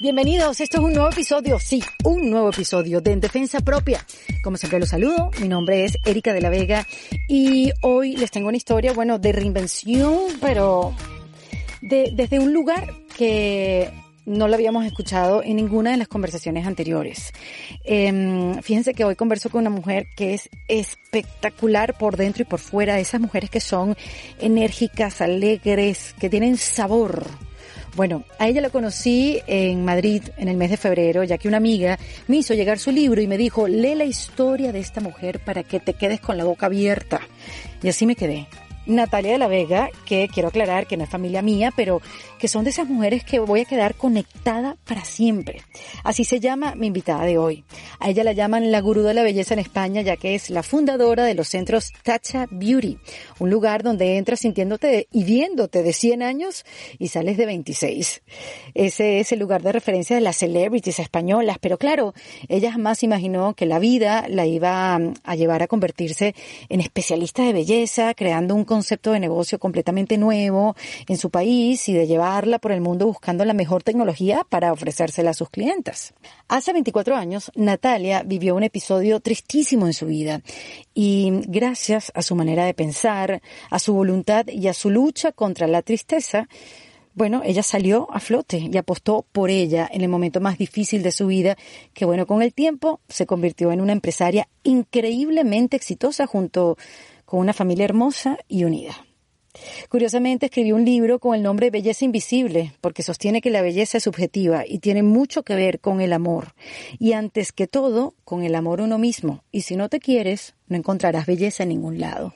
Bienvenidos, esto es un nuevo episodio, sí, un nuevo episodio de En Defensa Propia. Como siempre los saludo, mi nombre es Erika de la Vega y hoy les tengo una historia, bueno, de reinvención, pero de, desde un lugar que no lo habíamos escuchado en ninguna de las conversaciones anteriores. Eh, fíjense que hoy converso con una mujer que es espectacular por dentro y por fuera, esas mujeres que son enérgicas, alegres, que tienen sabor. Bueno, a ella la conocí en Madrid en el mes de febrero, ya que una amiga me hizo llegar su libro y me dijo, lee la historia de esta mujer para que te quedes con la boca abierta. Y así me quedé. Natalia de la Vega, que quiero aclarar que no es familia mía, pero que son de esas mujeres que voy a quedar conectada para siempre. Así se llama mi invitada de hoy. A ella la llaman la gurú de la belleza en España, ya que es la fundadora de los centros Tacha Beauty, un lugar donde entras sintiéndote y viéndote de 100 años y sales de 26. Ese es el lugar de referencia de las celebrities españolas, pero claro, ella jamás imaginó que la vida la iba a llevar a convertirse en especialista de belleza, creando un concepto de negocio completamente nuevo en su país y de llevarla por el mundo buscando la mejor tecnología para ofrecérsela a sus clientas. Hace 24 años, Natalia vivió un episodio tristísimo en su vida y gracias a su manera de pensar, a su voluntad y a su lucha contra la tristeza, bueno, ella salió a flote y apostó por ella en el momento más difícil de su vida, que bueno, con el tiempo se convirtió en una empresaria increíblemente exitosa junto con una familia hermosa y unida. Curiosamente escribió un libro con el nombre Belleza Invisible, porque sostiene que la belleza es subjetiva y tiene mucho que ver con el amor. Y antes que todo, con el amor uno mismo. Y si no te quieres, no encontrarás belleza en ningún lado.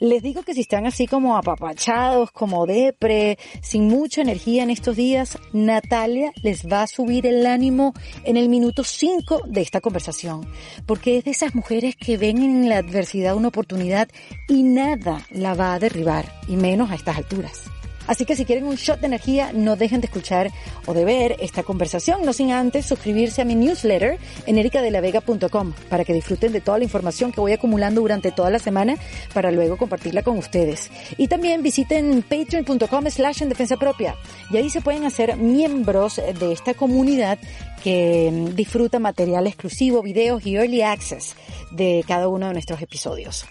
Les digo que si están así como apapachados, como depre, sin mucha energía en estos días, Natalia les va a subir el ánimo en el minuto 5 de esta conversación. Porque es de esas mujeres que ven en la adversidad una oportunidad y nada la va a derribar, y menos a estas alturas. Así que si quieren un shot de energía, no dejen de escuchar o de ver esta conversación, no sin antes suscribirse a mi newsletter en ericadelavega.com para que disfruten de toda la información que voy acumulando durante toda la semana para luego compartirla con ustedes. Y también visiten patreon.com slash en defensa propia y ahí se pueden hacer miembros de esta comunidad que disfruta material exclusivo, videos y early access de cada uno de nuestros episodios.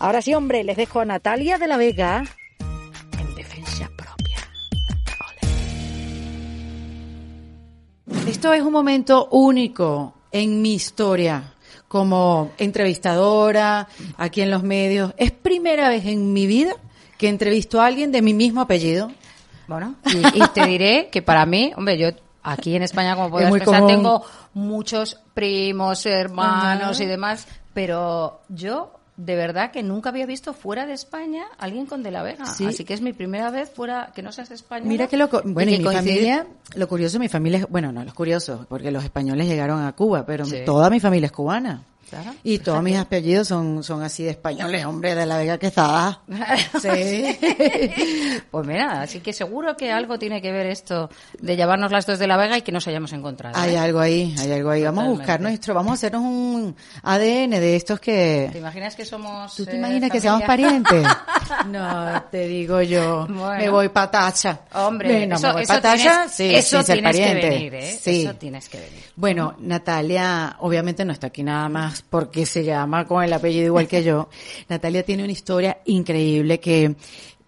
Ahora sí, hombre, les dejo a Natalia de la Vega Esto es un momento único en mi historia como entrevistadora aquí en los medios. Es primera vez en mi vida que entrevisto a alguien de mi mismo apellido. Bueno, y, y te diré que para mí, hombre, yo aquí en España, como podrás muy pensar, común. tengo muchos primos, hermanos y demás, pero yo de verdad que nunca había visto fuera de España alguien con De la Vega. Sí. Así que es mi primera vez fuera que no seas española. Mira que lo, bueno, y, que mi familia, lo curioso, mi familia, es- bueno, no, los curiosos, porque los españoles llegaron a Cuba, pero Sí. toda mi familia es cubana. Claro, Y todos mis apellidos son, son así de españoles, hombre, de la Vega que está. Sí. Pues mira, así que seguro que algo tiene que ver esto de llevarnos las dos de la Vega y que nos hayamos encontrado. Hay ¿eh? algo ahí, hay algo ahí. Vamos a buscar nuestro, vamos a hacernos un ADN de estos que... ¿Te imaginas que somos ¿Tú te eh, imaginas que seamos parientes? No, te digo yo. Bueno. Me voy patacha. Hombre, Bueno, eso, me voy eso patacha, tienes, sí, eso sin ser tienes que venir, ¿eh? Sí. Eso tienes que venir. Bueno, Natalia obviamente no está aquí nada más porque se llama con el apellido igual que yo. Natalia tiene una historia increíble que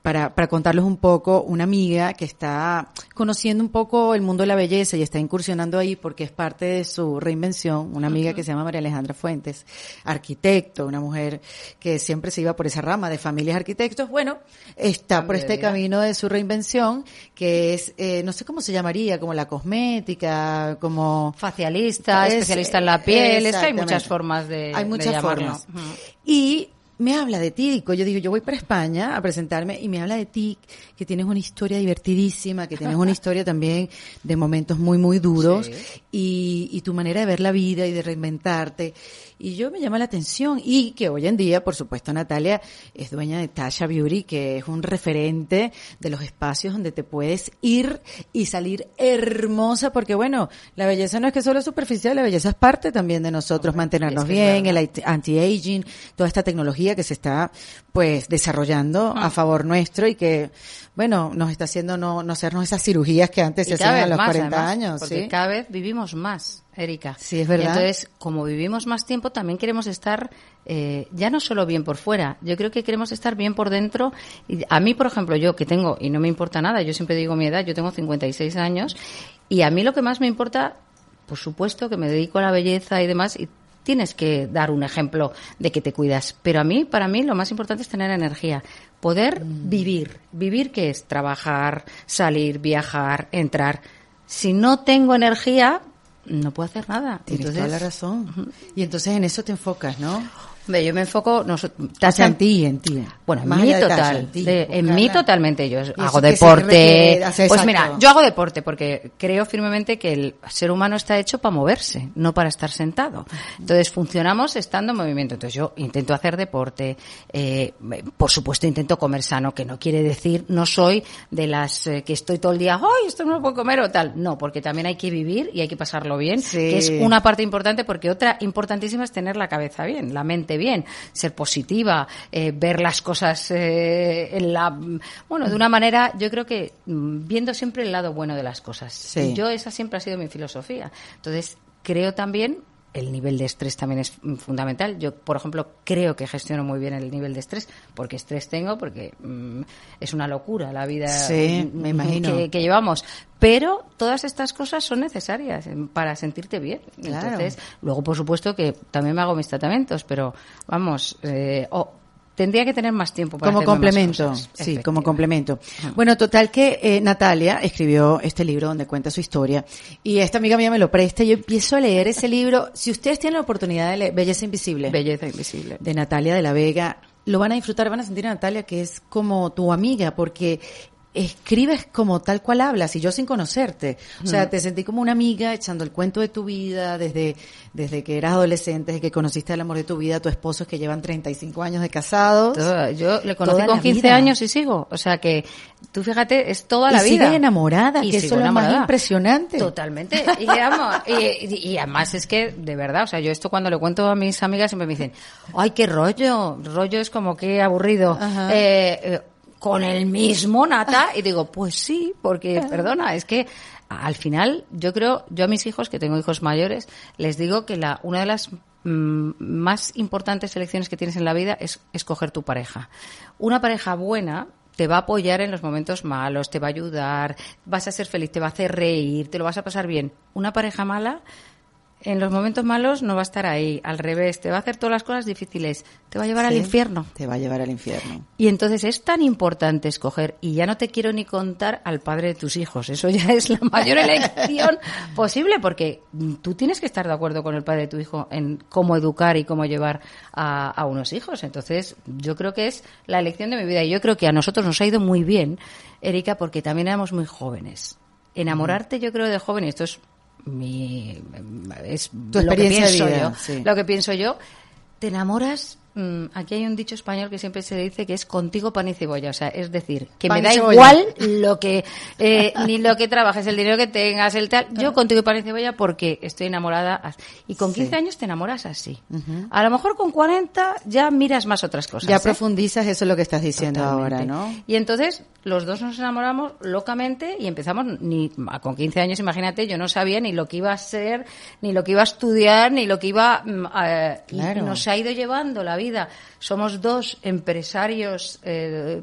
para, para contarles un poco, una amiga que está conociendo un poco el mundo de la belleza y está incursionando ahí porque es parte de su reinvención, una amiga que se llama María Alejandra Fuentes, arquitecto, una mujer que siempre se iba por esa rama de familias arquitectos, bueno, está por Cambio de este camino de su reinvención que es, eh, no sé cómo se llamaría, como la cosmética, como Facialista, Es- especialista en la piel, es hay muchas formas de Hay de muchas llamarlo. formas. Ujú. Y me habla de ti, yo digo, yo voy para España a presentarme y me habla de ti, que tienes una historia divertidísima, que tienes una historia también de momentos muy, muy duros Sí. y, y tu manera de ver la vida y de reinventarte. Y yo me llama la atención y que hoy en día, por supuesto, Natalia es dueña de Tasha Beauty, que es un referente de los espacios donde te puedes ir y salir hermosa, porque bueno, la belleza no es que solo es superficial, la belleza es parte también de nosotros, mantenernos es que es bien, el anti-aging, toda esta tecnología que se está pues desarrollando a favor nuestro y que bueno, nos está haciendo no, no hacernos esas cirugías que antes se hacían a los 40 años. Porque ¿sí? cada vez vivimos más, Erika. Sí, es verdad. entonces, como vivimos más tiempo, también queremos estar eh, ya no solo bien por fuera, yo creo que queremos estar bien por dentro. Y a mí, por ejemplo, yo que tengo, y no me importa nada, yo siempre digo mi edad, yo tengo 56 años, y a mí lo que más me importa, por supuesto, que me dedico a la belleza y demás, y tienes que dar un ejemplo de que te cuidas. Pero a mí, para mí, lo más importante es tener energía. Poder Mm. vivir. ¿Vivir qué es? Trabajar, salir, viajar, entrar. Si no tengo energía, no puedo hacer nada. Tienes Entonces, toda la razón. Y entonces en eso te enfocas, ¿no? Hombre, yo me enfoco... No, sea, en ti, en ti. Bueno, en Más mí total, en ti, de- en buscarla. mí totalmente. Yo hago deporte. requiere? Pues mira, yo hago deporte porque creo firmemente que el ser humano está hecho para moverse, no para estar sentado. Entonces funcionamos estando en movimiento. Entonces yo intento hacer deporte, eh, por supuesto intento comer sano, que no quiere decir, no soy de las eh, que estoy todo el día, ¡ay, esto no lo puedo comer o tal! No, porque también hay que vivir y hay que pasarlo bien, Sí. que es una parte importante porque otra importantísima es tener la cabeza bien, la mente bien, ser positiva, eh, ver las cosas eh, en la bueno de una manera yo creo que mm, viendo siempre el lado bueno de las cosas. Sí. Y yo esa siempre ha sido mi filosofía. Entonces creo también el nivel de estrés también es fundamental. Yo, por ejemplo, creo que gestiono muy bien el nivel de estrés, porque estrés tengo, porque mm, es una locura la vida Sí, mm, me imagino. Que, que llevamos. Pero todas estas cosas son necesarias eh, para sentirte bien. Claro. Entonces, luego, por supuesto, que también me hago mis tratamientos, pero vamos, eh, oh, tendría que tener más tiempo para como más complemento, cosas. sí, como complemento. Bueno, total que eh, Natalia escribió este libro donde cuenta su historia y esta amiga mía me lo presta y yo empiezo a leer ese libro. Si ustedes tienen la oportunidad de leer Belleza Invisible Belleza invisible. de Natalia de la Vega, lo van a disfrutar, van a sentir a Natalia que es como tu amiga porque escribes como tal cual hablas y yo sin conocerte. O sea, te sentí como una amiga echando el cuento de tu vida desde, desde que eras adolescente, desde que conociste el amor de tu vida, tu esposo que llevan 35 años de casados. Yo le conocí con la 15 vida. años y sigo. O sea que, tú fíjate, es toda la y vida. sigues enamorada, Y que eso es lo más impresionante. Totalmente. Y, amo. Y, y- y además es que, de verdad, o sea, yo esto cuando le cuento a mis amigas siempre me dicen, ay, qué rollo. Rollo es como que aburrido. Eh, eh, con el mismo nata. Y digo, pues sí, porque, perdona, es que al final yo creo, yo a mis hijos, que tengo hijos mayores, les digo que la, una de las mm, más importantes elecciones que tienes en la vida es escoger tu pareja. Una pareja buena te va a apoyar en los momentos malos, te va a ayudar, vas a ser feliz, te va a hacer reír, te lo vas a pasar bien. Una pareja mala, en los momentos malos no va a estar ahí, al revés, te va a hacer todas las cosas difíciles, te va a llevar al infierno. Te va a llevar al infierno. Y entonces es tan importante escoger, y ya no te quiero ni contar al padre de tus hijos, eso ya es la mayor elección posible, porque mm, tú tienes que estar de acuerdo con el padre de tu hijo en cómo educar y cómo llevar a, a unos hijos. Entonces, yo creo que es la elección de mi vida, y yo creo que a nosotros nos ha ido muy bien, Erika, porque también éramos muy jóvenes. Enamorarte, yo creo, de joven, y esto es mi es Tu lo que de pienso vida, yo, sí. lo que pienso yo, te enamoras. Mm, aquí hay un dicho español que siempre se dice que es contigo pan y cebolla, o sea, es decir, que Pan me da igual lo que eh, ni lo que trabajes, el dinero que tengas, el tal. Yo contigo pan y cebolla porque estoy enamorada y con 15 Sí. años te enamoras así. A lo mejor con 40 ya miras más otras cosas. Ya ¿eh? profundizas eso es lo que estás diciendo ahora. ¿no? Y entonces los dos nos enamoramos locamente y empezamos ni con 15 años, imagínate, yo no sabía ni lo que iba a ser, ni lo que iba a estudiar, ni lo que iba mm, a- y Claro. nos ha ido llevando la vida. Somos dos empresarios eh,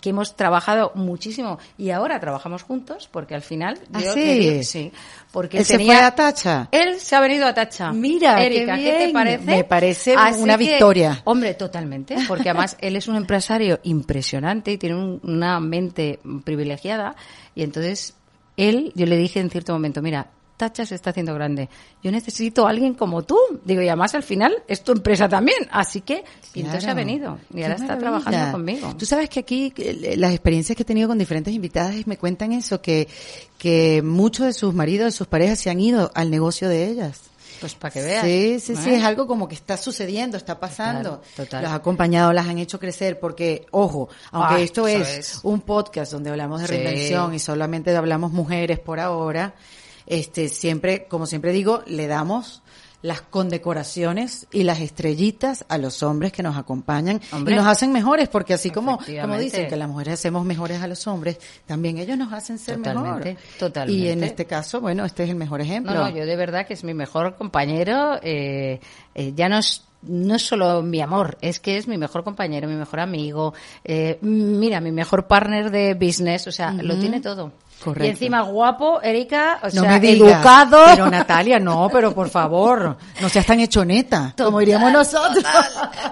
que hemos trabajado muchísimo y ahora trabajamos juntos porque al final ¿Ah, yo sí? digo- sí, porque Él se fue a Tacha. él se ha venido a Tacha. Mira, qué Erika, ¿qué, te parece? Me parece Así una que, victoria. hombre, totalmente, porque además él es un empresario impresionante y tiene un- una mente privilegiada y entonces él, yo le dije en cierto momento, mira, Tacha se está haciendo grande. Yo necesito a alguien como tú. Digo, y además al final es tu empresa también. Así que, y entonces Claro. ha venido. Y Qué ahora está maravilla. trabajando conmigo. Tú sabes que aquí eh, las experiencias que he tenido con diferentes invitadas me cuentan eso, que, que muchos de sus maridos, de sus parejas se han ido al negocio de ellas. Pues para que veas. Sí, sí, sí, ¿Eh? es algo como que está sucediendo, está pasando. Total, total. Los ha acompañado, las han hecho crecer, porque, ojo, aunque Ah, esto es, es. un podcast donde hablamos de Sí. reinvención y solamente hablamos mujeres por ahora, este, siempre, como siempre digo, le damos las condecoraciones y las estrellitas a los hombres que nos acompañan Hombre. y nos hacen mejores, porque así como, como dicen que las mujeres hacemos mejores a los hombres, también ellos nos hacen ser Totalmente, mejor. totalmente. Y en este caso, bueno, este es el mejor ejemplo. No, no, yo de verdad que es mi mejor compañero. eh, eh, ya no es, no es solo mi amor, es que es mi mejor compañero, mi mejor amigo. eh, mira, mi mejor partner de business. O sea, lo tiene todo. Correcto. Y encima guapo, Erika, o no sea, me digas, educado. Pero Natalia, no, pero por favor, no seas tan hechoneta, como diríamos nosotros.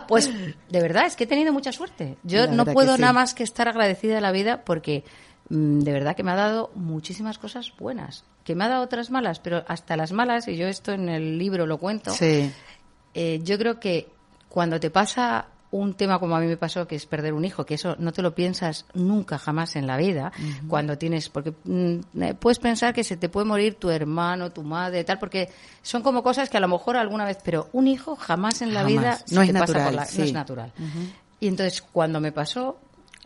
Pues de verdad, es que he tenido mucha suerte. Yo La no puedo sí. nada más que estar agradecida de la vida porque mm, de verdad que me ha dado muchísimas cosas buenas. Que me ha dado otras malas, pero hasta las malas, y yo esto en el libro lo cuento, Sí, eh, yo creo que cuando te pasa un tema como a mí me pasó, que es perder un hijo, que eso no te lo piensas nunca jamás en la vida, cuando tienes, porque mm, eh, puedes pensar que se te puede morir tu hermano, tu madre, tal, porque son como cosas que a lo mejor alguna vez, pero un hijo jamás en la Jamás. vida No se es te pasa por natural, la- sí. no es natural. Y entonces cuando me pasó,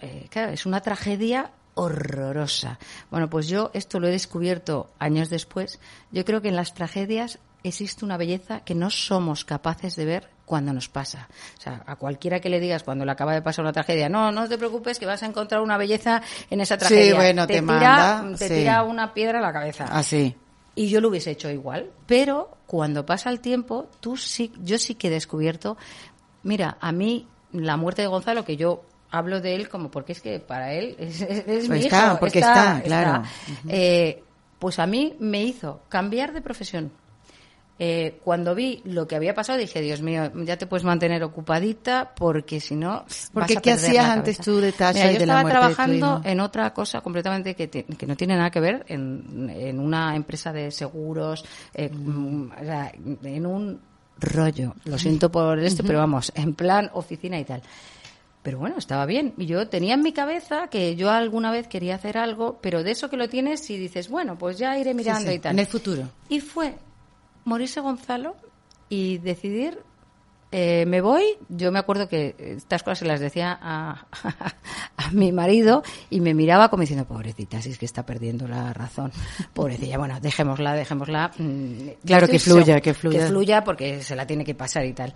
eh, claro, es una tragedia horrorosa. Bueno, pues yo esto lo he descubierto años después. Yo creo que en las tragedias existe una belleza que no somos capaces de ver cuando nos pasa. O sea, a cualquiera que le digas cuando le acaba de pasar una tragedia, no, no te preocupes que vas a encontrar una belleza en esa Sí, tragedia. bueno, te tira, manda, te sí. tira una piedra a la cabeza. así. Y yo lo hubiese hecho igual. Pero cuando pasa el tiempo, tú sí, yo sí que he descubierto, mira, a mí la muerte de Gonzalo, que yo hablo de él como porque es que para él es, es- es mi Pues está, hijo, porque está, claro. Eh, pues a mí me hizo cambiar de profesión. Eh, cuando vi lo que había pasado dije, Dios mío, ya te puedes mantener ocupadita porque si no... Porque vas a ¿qué perder hacías la antes cabeza". tú de Tasha Mira, y yo de la estaba trabajando en otra cosa completamente que, que no tiene nada que ver en, en una empresa de seguros, eh, mm, en un rollo. Lo siento por esto, pero vamos, en plan oficina y tal. Pero bueno, estaba bien. Y yo tenía en mi cabeza que yo alguna vez quería hacer algo, pero de eso que lo tienes y dices, bueno, pues ya iré mirando Sí, sí, y tal. En el futuro. Y fue morirse Gonzalo y decidir, eh, me voy. Yo me acuerdo que estas cosas se las decía a, a mi marido y me miraba como diciendo, pobrecita, si es que está perdiendo la razón. Pobrecilla, bueno, dejémosla, dejémosla. mm, Claro, que fluya, que fluya. Que fluya porque se la tiene que pasar y tal.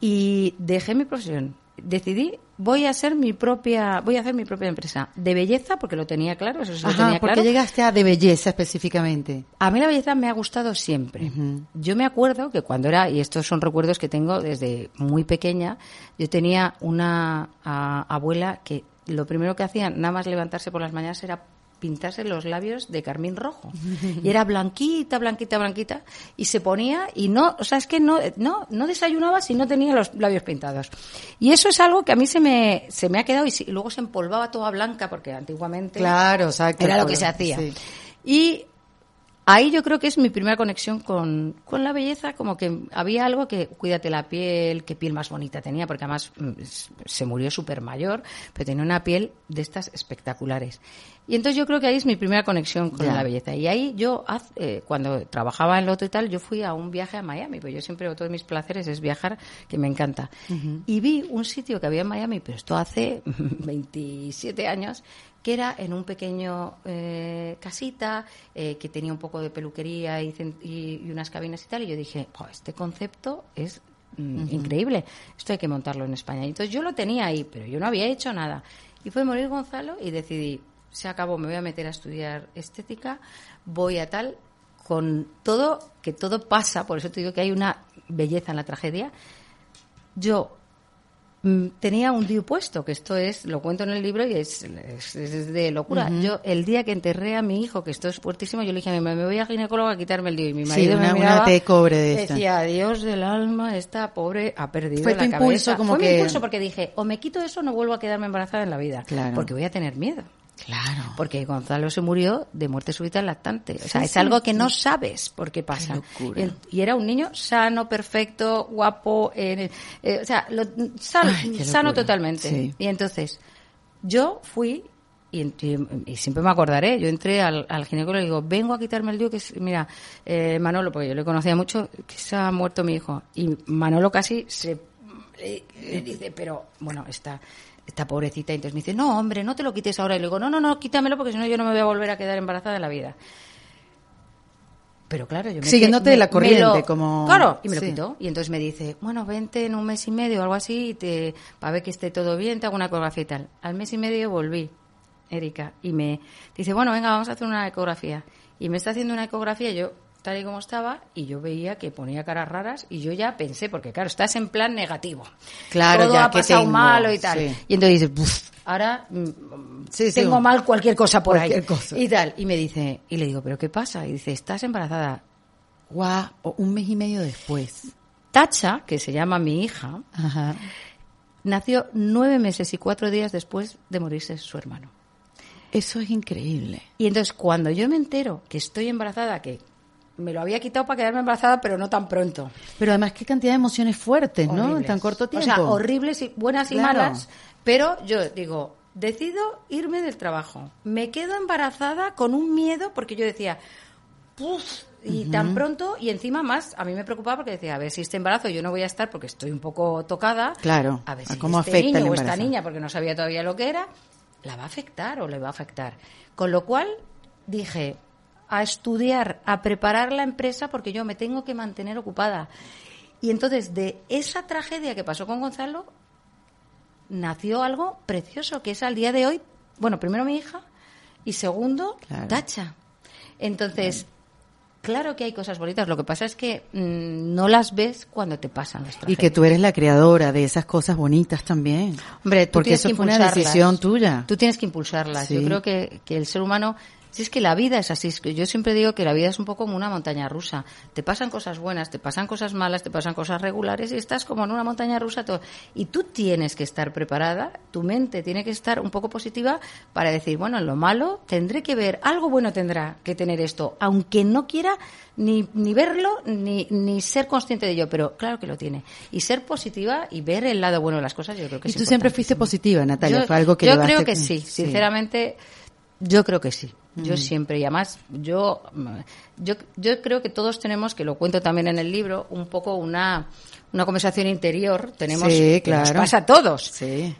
Y dejé mi profesión. Decidí, voy a ser mi propia, voy a hacer mi propia empresa de belleza porque lo tenía claro, eso sí lo tenía porque claro. llegaste a de belleza específicamente. A mí la belleza me ha gustado siempre. Yo me acuerdo que cuando era, y estos son recuerdos que tengo desde muy pequeña, yo tenía una a- abuela que lo primero que hacía, nada más levantarse por las mañanas, era pintarse los labios de carmín rojo. Y era blanquita, blanquita, blanquita. Y se ponía y no, o sea, es que no, no, no desayunaba si no tenía los labios pintados. Y eso es algo que a mí se me, se me ha quedado y, si- y luego se empolvaba toda blanca porque antiguamente Claro, exacto. era lo que se hacía. sí. Y ahí yo creo que es mi primera conexión con, con la belleza, como que había algo que, cuídate la piel, qué piel más bonita tenía, porque además mm, se murió súper mayor, pero tenía una piel de estas espectaculares. Y entonces yo creo que ahí es mi primera conexión con la belleza. Y ahí yo, eh, cuando trabajaba en Loto y tal, yo fui a un viaje a Miami, pues yo siempre, otro de mis placeres es viajar, que me encanta. Y vi un sitio que había en Miami, pero esto hace 27 años, que era en un pequeño eh, casita, eh, que tenía un poco de peluquería y, cen- y- y unas cabinas y tal, y yo dije, "Jo, este concepto es mm, increíble, esto hay que montarlo en España. Y entonces yo lo tenía ahí, pero yo no había hecho nada. Y fue morir Gonzalo y decidí, se acabó, me voy a meter a estudiar estética, voy a tal, con todo, que todo pasa, por eso te digo que hay una belleza en la tragedia. Yo tenía un DIU puesto, que esto es, lo cuento en el libro y es, es- es de locura. Yo, el día que enterré a mi hijo, que esto es fuertísimo, yo le dije a mi mamá, me voy al ginecólogo a quitarme el DIU. Y mi Sí, marido una- me una miraba, te cobre de esta. Decía, Dios del alma, esta pobre ha perdido Fue la tu impulso, cabeza. como Fue mi impulso porque dije, o me quito eso o no vuelvo a quedarme embarazada en la vida. Claro. Porque voy a tener miedo. Claro. Porque Gonzalo se murió de muerte súbita en lactante. O sea, Sí, es sí, algo que no sabes por qué pasa. Y, era un niño sano, perfecto, guapo, eh, eh, o sea, lo- sal- Ay, qué sano totalmente. Y entonces, yo fui, y, y- y siempre me acordaré, yo entré al, al ginecólogo y digo, vengo a quitarme el DIU, que es, mira, eh, Manolo, porque yo le conocía mucho, que se ha muerto mi hijo. Y Manolo casi se le, le dice, pero bueno, está esta pobrecita, y entonces me dice, no, hombre, no te lo quites ahora. Y le digo, no, no, no, quítamelo porque si no yo no me voy a volver a quedar embarazada en la vida. Pero claro, yo me Siguiéndote me- la corriente, lo- como- Claro, y me lo sí. quitó. Y entonces me dice, bueno, vente en un mes y medio o algo así, y te, para ver que esté todo bien, te hago una ecografía y tal. Al mes y medio volví, Erika, y me dice, bueno, venga, vamos a hacer una ecografía. Y me está haciendo una ecografía, yo tal y como estaba, y yo veía que ponía caras raras, y yo ya pensé, porque claro, estás en plan negativo. Claro, todo ya ha pasado tengo, malo y tal. sí. Y entonces dices, "Buf, ahora mm, Sí, tengo mal cualquier cosa por cualquier ahí. cosa. Y tal. Y me dice, y le digo, ¿pero qué pasa? Y dice, estás embarazada. Guau, o un mes y medio después. Tacha, que se llama mi hija, Ajá. nació nueve meses y cuatro días después de morirse su hermano. Eso es increíble. Y entonces cuando yo me entero que estoy embarazada, que me lo había quitado para quedarme embarazada, pero no tan pronto. Pero además, qué cantidad de emociones fuertes, ¿no? En tan corto tiempo. O sea, horribles y buenas y Claro. malas. Pero yo digo, decido irme del trabajo. Me quedo embarazada con un miedo porque yo decía, "Puf", y tan pronto, y encima más, a mí me preocupaba porque decía, a ver si este embarazo yo no voy a estar porque estoy un poco tocada. Claro, A ver si cómo este afecta niño o esta niña, porque no sabía todavía lo que era, la va a afectar o le va a afectar. Con lo cual dije, a estudiar, a preparar la empresa porque yo me tengo que mantener ocupada. Y entonces de esa tragedia que pasó con Gonzalo nació algo precioso, que es al día de hoy, bueno, primero mi hija y segundo, Claro. Tacha. Entonces, claro que hay cosas bonitas, lo que pasa es que mm, no las ves cuando te pasan las Y tragedias. que tú eres la creadora de esas cosas bonitas también. Hombre, tú Porque tienes eso que fue una decisión tuya. Tú tienes que impulsarlas. Yo creo que, que el ser humano, si es que la vida es así, es que yo siempre digo que la vida es un poco como una montaña rusa. Te pasan cosas buenas, te pasan cosas malas, te pasan cosas regulares y estás como en una montaña rusa todo. Y tú tienes que estar preparada, tu mente tiene que estar un poco positiva para decir, bueno, en lo malo tendré que ver, algo bueno tendrá que tener esto, aunque no quiera ni, ni verlo ni, ni ser consciente de ello, pero claro que lo tiene. Y ser positiva y ver el lado bueno de las cosas, yo creo que Y es tú siempre fuiste positiva, Natalia. Yo, fue algo que yo creo que sí, sinceramente, yo creo que sí. Mm. Yo siempre, y además, yo, yo, yo creo que todos tenemos, que lo cuento también en el libro, un poco una, una conversación interior. Tenemos, Sí, que nos claro. pasa a todos. Sí.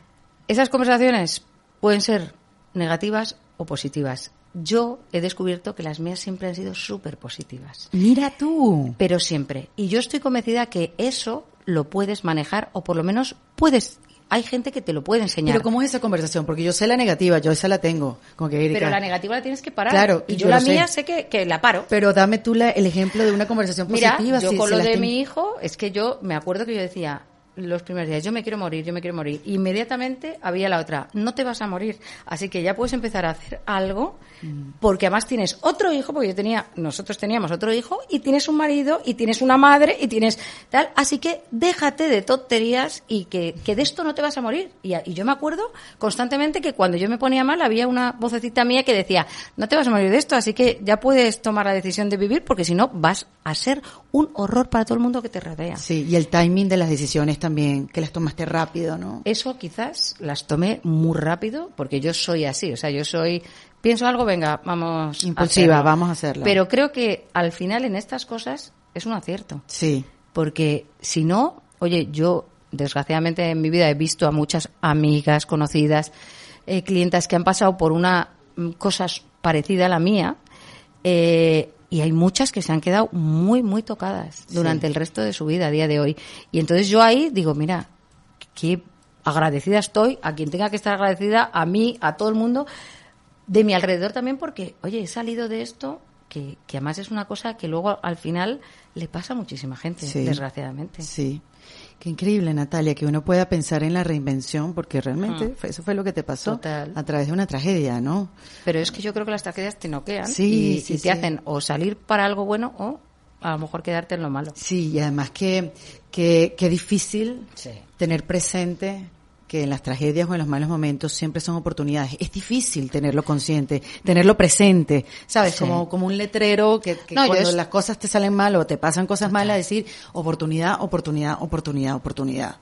Esas conversaciones pueden ser negativas o positivas. Yo he descubierto que las mías siempre han sido súper positivas. Mira tú. Pero siempre. Y yo estoy convencida que eso lo puedes manejar o por lo menos puedes. Hay gente que te lo puede enseñar. Pero ¿cómo es esa conversación? Porque yo sé la negativa, yo esa la tengo. Con que Erika- Pero la negativa la tienes que parar. Claro, y yo yo, la sé. mía sé que, que la paro. Pero dame tú la- el ejemplo de una conversación Mira, positiva. yo si- con lo de ten- mi hijo, es que yo me acuerdo que yo decía los primeros días, yo me quiero morir, yo me quiero morir. Inmediatamente había la otra, no te vas a morir. Así que ya puedes empezar a hacer algo, Mm. porque además tienes otro hijo, porque yo tenía, nosotros teníamos otro hijo, y tienes un marido, y tienes una madre, y tienes tal. Así que déjate de tonterías y que, que de esto no te vas a morir. Y, y yo me acuerdo constantemente que cuando yo me ponía mal había una vocecita mía que decía, no te vas a morir de esto, así que ya puedes tomar la decisión de vivir, porque si no vas a ser un horror para todo el mundo que te rodea. Sí, y el timing de las decisiones también, que las tomaste rápido, ¿no? Eso quizás las tomé muy rápido, porque yo soy así, o sea, yo soy, pienso algo, venga, vamos. Impulsiva, vamos a hacerlo. Pero creo que al final en estas cosas es un acierto, Sí. porque si no, oye, yo desgraciadamente en mi vida he visto a muchas amigas, conocidas, eh, clientas que han pasado por una mm, cosa parecida a la mía, eh, y hay muchas que se han quedado muy, muy tocadas durante el resto de su vida a día de hoy. Y entonces yo ahí digo, mira, qué agradecida estoy a quien tenga que estar agradecida, a mí, a todo el mundo, de mi alrededor también, porque, oye, he salido de esto, que, que además es una cosa que luego al final le pasa a muchísima gente, Sí. desgraciadamente. Sí. Qué increíble, Natalia, que uno pueda pensar en la reinvención, porque realmente fue- eso fue lo que te pasó Mm. Total. a través de una tragedia, ¿no? Pero es que yo creo que las tragedias te noquean Sí, y, sí, y te sí. hacen o salir para algo bueno o a lo mejor quedarte en lo malo. Sí, y además que, que, que difícil tener presente que en las tragedias o en los malos momentos siempre son oportunidades. Es difícil tenerlo consciente, tenerlo presente, ¿sabes? Sí. Como, como un letrero que, que No, cuando las cosas te salen mal o te pasan cosas malas, decir oportunidad, oportunidad, oportunidad, oportunidad.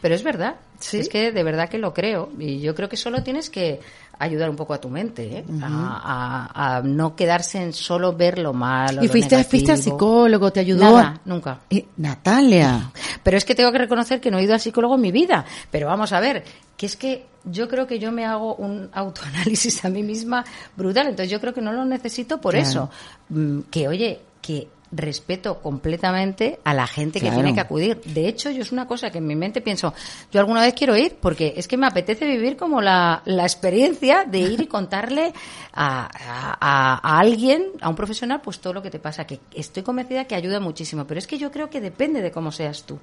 Pero es verdad, Sí. es que de verdad que lo creo y yo creo que solo tienes que ayudar un poco a tu mente, ¿eh? a, a- a no quedarse en solo ver lo malo. y lo fuiste, fuiste al psicólogo, te ayudó. Nada, nunca. Eh, Natalia. Pero es que tengo que reconocer que no he ido al psicólogo en mi vida. Pero vamos a ver, que es que yo creo que yo me hago un autoanálisis a mí misma brutal. Entonces yo creo que no lo necesito por Claro. eso. Mm, Que oye, que respeto completamente a la gente que tiene que acudir. De hecho, yo es una cosa que en mi mente pienso, yo alguna vez quiero ir porque es que me apetece vivir como la, la experiencia de ir y contarle a, a- a- a alguien, a un profesional, pues todo lo que te pasa, que estoy convencida que ayuda muchísimo, pero es que yo creo que depende de cómo seas tú.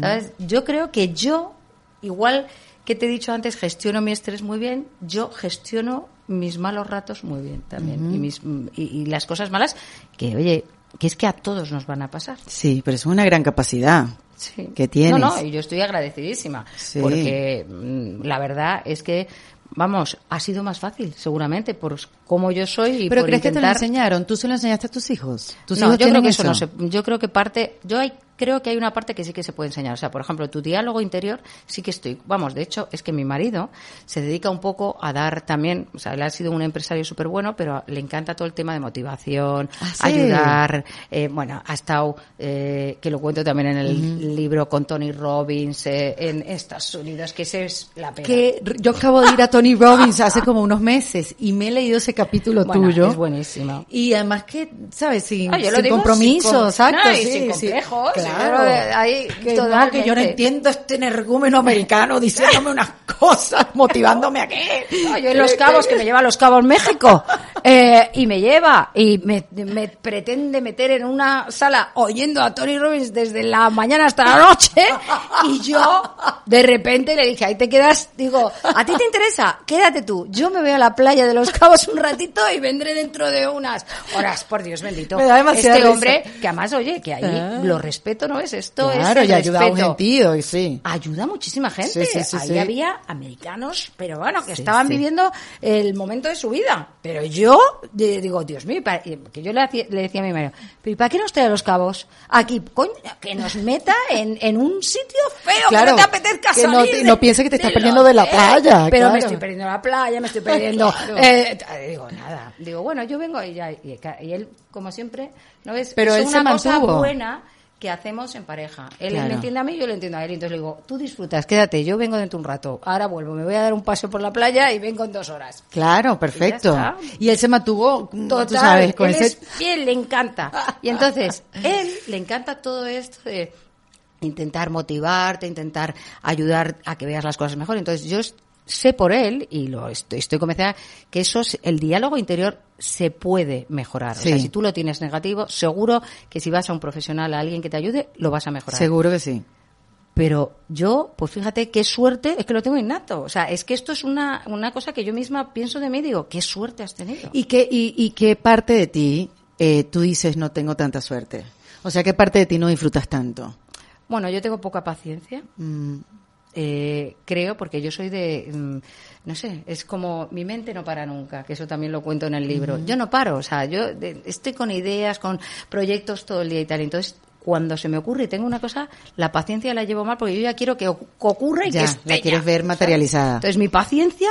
¿Sabes? Yo creo que yo, igual que te he dicho antes, gestiono mi estrés muy bien, yo gestiono mis malos ratos muy bien también. y, mis, y, y las cosas malas que, oye, que es que a todos nos van a pasar. Sí, pero es una gran capacidad Sí. que tienes. No, no, y yo estoy agradecidísima. Sí. Porque mm, la verdad es que, vamos, ha sido más fácil, seguramente, por cómo yo soy y Pero por crees que te lo enseñaron, tú se lo enseñaste a tus hijos. ¿Tus no, hijos yo creo que eso, no se, yo creo que parte, yo hay, creo que hay una parte que sí que se puede enseñar. O sea, por ejemplo, tu diálogo interior sí que estoy, vamos, de hecho, es que mi marido se dedica un poco a dar también, o sea, él ha sido un empresario súper bueno, pero le encanta todo el tema de motivación, Ah, sí. ayudar, eh, bueno, ha estado, eh, que lo cuento también en el libro con Tony Robbins, eh, en Estados Unidos, que ese es la pena. que yo acabo de ir a Tony Robbins hace como unos meses y me he leído ese capítulo Bueno, tuyo. es buenísimo. Y además que, ¿sabes? Sin, Ah, sin compromiso, sin com- exacto. no, y sí, sin sí. Claro. de- ahí, que, no, que yo no entiendo este energúmeno americano diciéndome unas cosas, motivándome a qué. No, yo en Los Cabos, que me lleva a Los Cabos México, eh, y me lleva y me, me pretende meter en una sala oyendo a Tony Robbins desde la mañana hasta la noche, y yo de repente le dije, ahí te quedas, digo, ¿a ti te interesa? Quédate tú, yo me voy a la playa de Los Cabos un ratito y vendré dentro de unas horas, por Dios bendito. Me da este risa. hombre, que además, oye, que ahí Ah. lo respeto, ¿no es esto? Claro, es el y ayuda a un gentío, y sí. ayuda a muchísima gente. Sí, sí, sí, Ahí había americanos, pero bueno, que estaban viviendo el momento de su vida. Pero yo digo, Dios mío, que yo le, hacía- le decía a mi marido, ¿pero ¿y para qué nos trae a los cabos? Aquí, coño, que nos meta en, en un sitio feo, Claro, que no te apetezca que no te- no piense que te estás perdiendo de la playa, Pero me estoy perdiendo la playa, me estoy perdiendo... Claro. eh, digo, nada. Digo, bueno, yo vengo y ya... Y, y él, como siempre, ¿no ves? Pero es una cosa mantuvo. buena que hacemos en pareja. Él Claro. me entiende a mí, yo le entiendo a él. Entonces le digo, tú disfrutas, quédate, yo vengo dentro un rato. Ahora vuelvo, me voy a dar un paseo por la playa y vengo en dos horas. Claro, perfecto. Y él se mantuvo, mm, Total, tú sabes, con él ese... es fiel, le encanta. Y entonces, él le encanta todo esto de intentar motivarte, intentar ayudar a que veas las cosas mejor. Entonces, yo sé por él, y lo estoy, estoy convencida, que eso, es- el diálogo interior se puede mejorar. O sea, si tú lo tienes negativo, seguro que si vas a un profesional, a alguien que te ayude, lo vas a mejorar. Seguro que sí. Pero yo, pues fíjate qué suerte, es que lo tengo innato. O sea, es que esto es una, una cosa que yo misma pienso de mí y digo, qué suerte has tenido. ¿Y qué, y, y qué parte de ti eh, tú dices no tengo tanta suerte? O sea, ¿qué parte de ti no disfrutas tanto? Bueno, yo tengo poca paciencia. Mm, Eh, creo, porque yo soy de, mm, no sé, es como mi mente no para nunca, que eso también lo cuento en el libro. Yo no paro, o sea, yo de- estoy con ideas, con proyectos todo el día y tal. Entonces, cuando se me ocurre y tengo una cosa, la paciencia la llevo mal porque yo ya quiero que oc- ocurra y ya, que esté la quieres ya, ver ¿sabes? materializada. Entonces, mi paciencia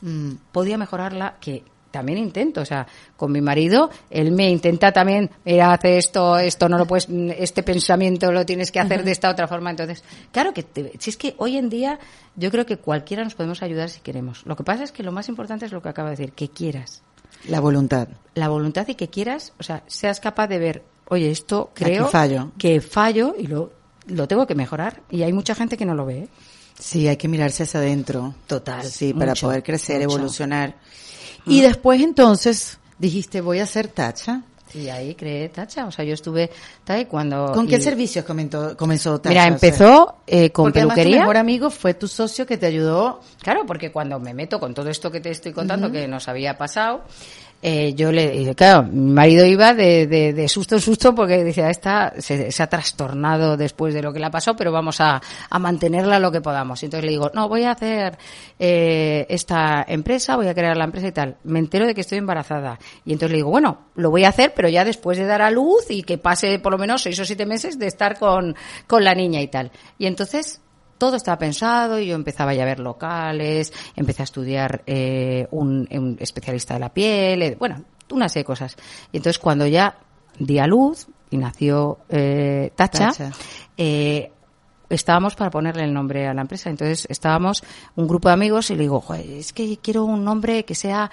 Mm, podía mejorarla, que también intento, o sea, con mi marido, él me intenta también, mira, hace esto, esto no lo puedes, este pensamiento lo tienes que hacer de esta otra forma. Entonces, claro que, te- si es que hoy en día yo creo que cualquiera nos podemos ayudar si queremos. Lo que pasa es que lo más importante es lo que acabo de decir, que quieras. la voluntad. La voluntad y que quieras, o sea, seas capaz de ver, oye, esto Aquí creo fallo. que fallo y lo, lo tengo que mejorar. Y hay mucha gente que no lo ve. ¿eh? Sí, hay que mirarse hacia adentro. Total, Sí, para poder crecer, mucho. evolucionar. Y después entonces dijiste, voy a hacer tacha. Y ahí creé Tacha. O sea, yo estuve tal y cuando... ¿Con qué y- servicios comentó, comenzó tacha? Mira, empezó eh, con porque además tu peluquería. mejor amigo fue tu socio que te ayudó. Claro, porque cuando me meto con todo esto que te estoy contando que nos había pasado, eh, yo le claro, mi marido iba de, de, de susto en susto porque decía, esta se, se ha trastornado después de lo que le ha pasado, pero vamos a, a mantenerla lo que podamos. Entonces le digo, no, voy a hacer eh, esta empresa, voy a crear la empresa y tal. Me entero de que estoy embarazada. Y entonces le digo, bueno, lo voy a hacer, pero ya después de dar a luz y que pase por lo menos seis o siete meses de estar con, con la niña y tal. Y entonces todo estaba pensado y yo empezaba ya a ver locales, empecé a estudiar eh, un, un especialista de la piel, eh, bueno, una serie de cosas. Y entonces cuando ya di a luz y nació eh, Tacha, Tacha. eh, estábamos para ponerle el nombre a la empresa. Entonces estábamos un grupo de amigos y le digo, "Joder, es que quiero un nombre que sea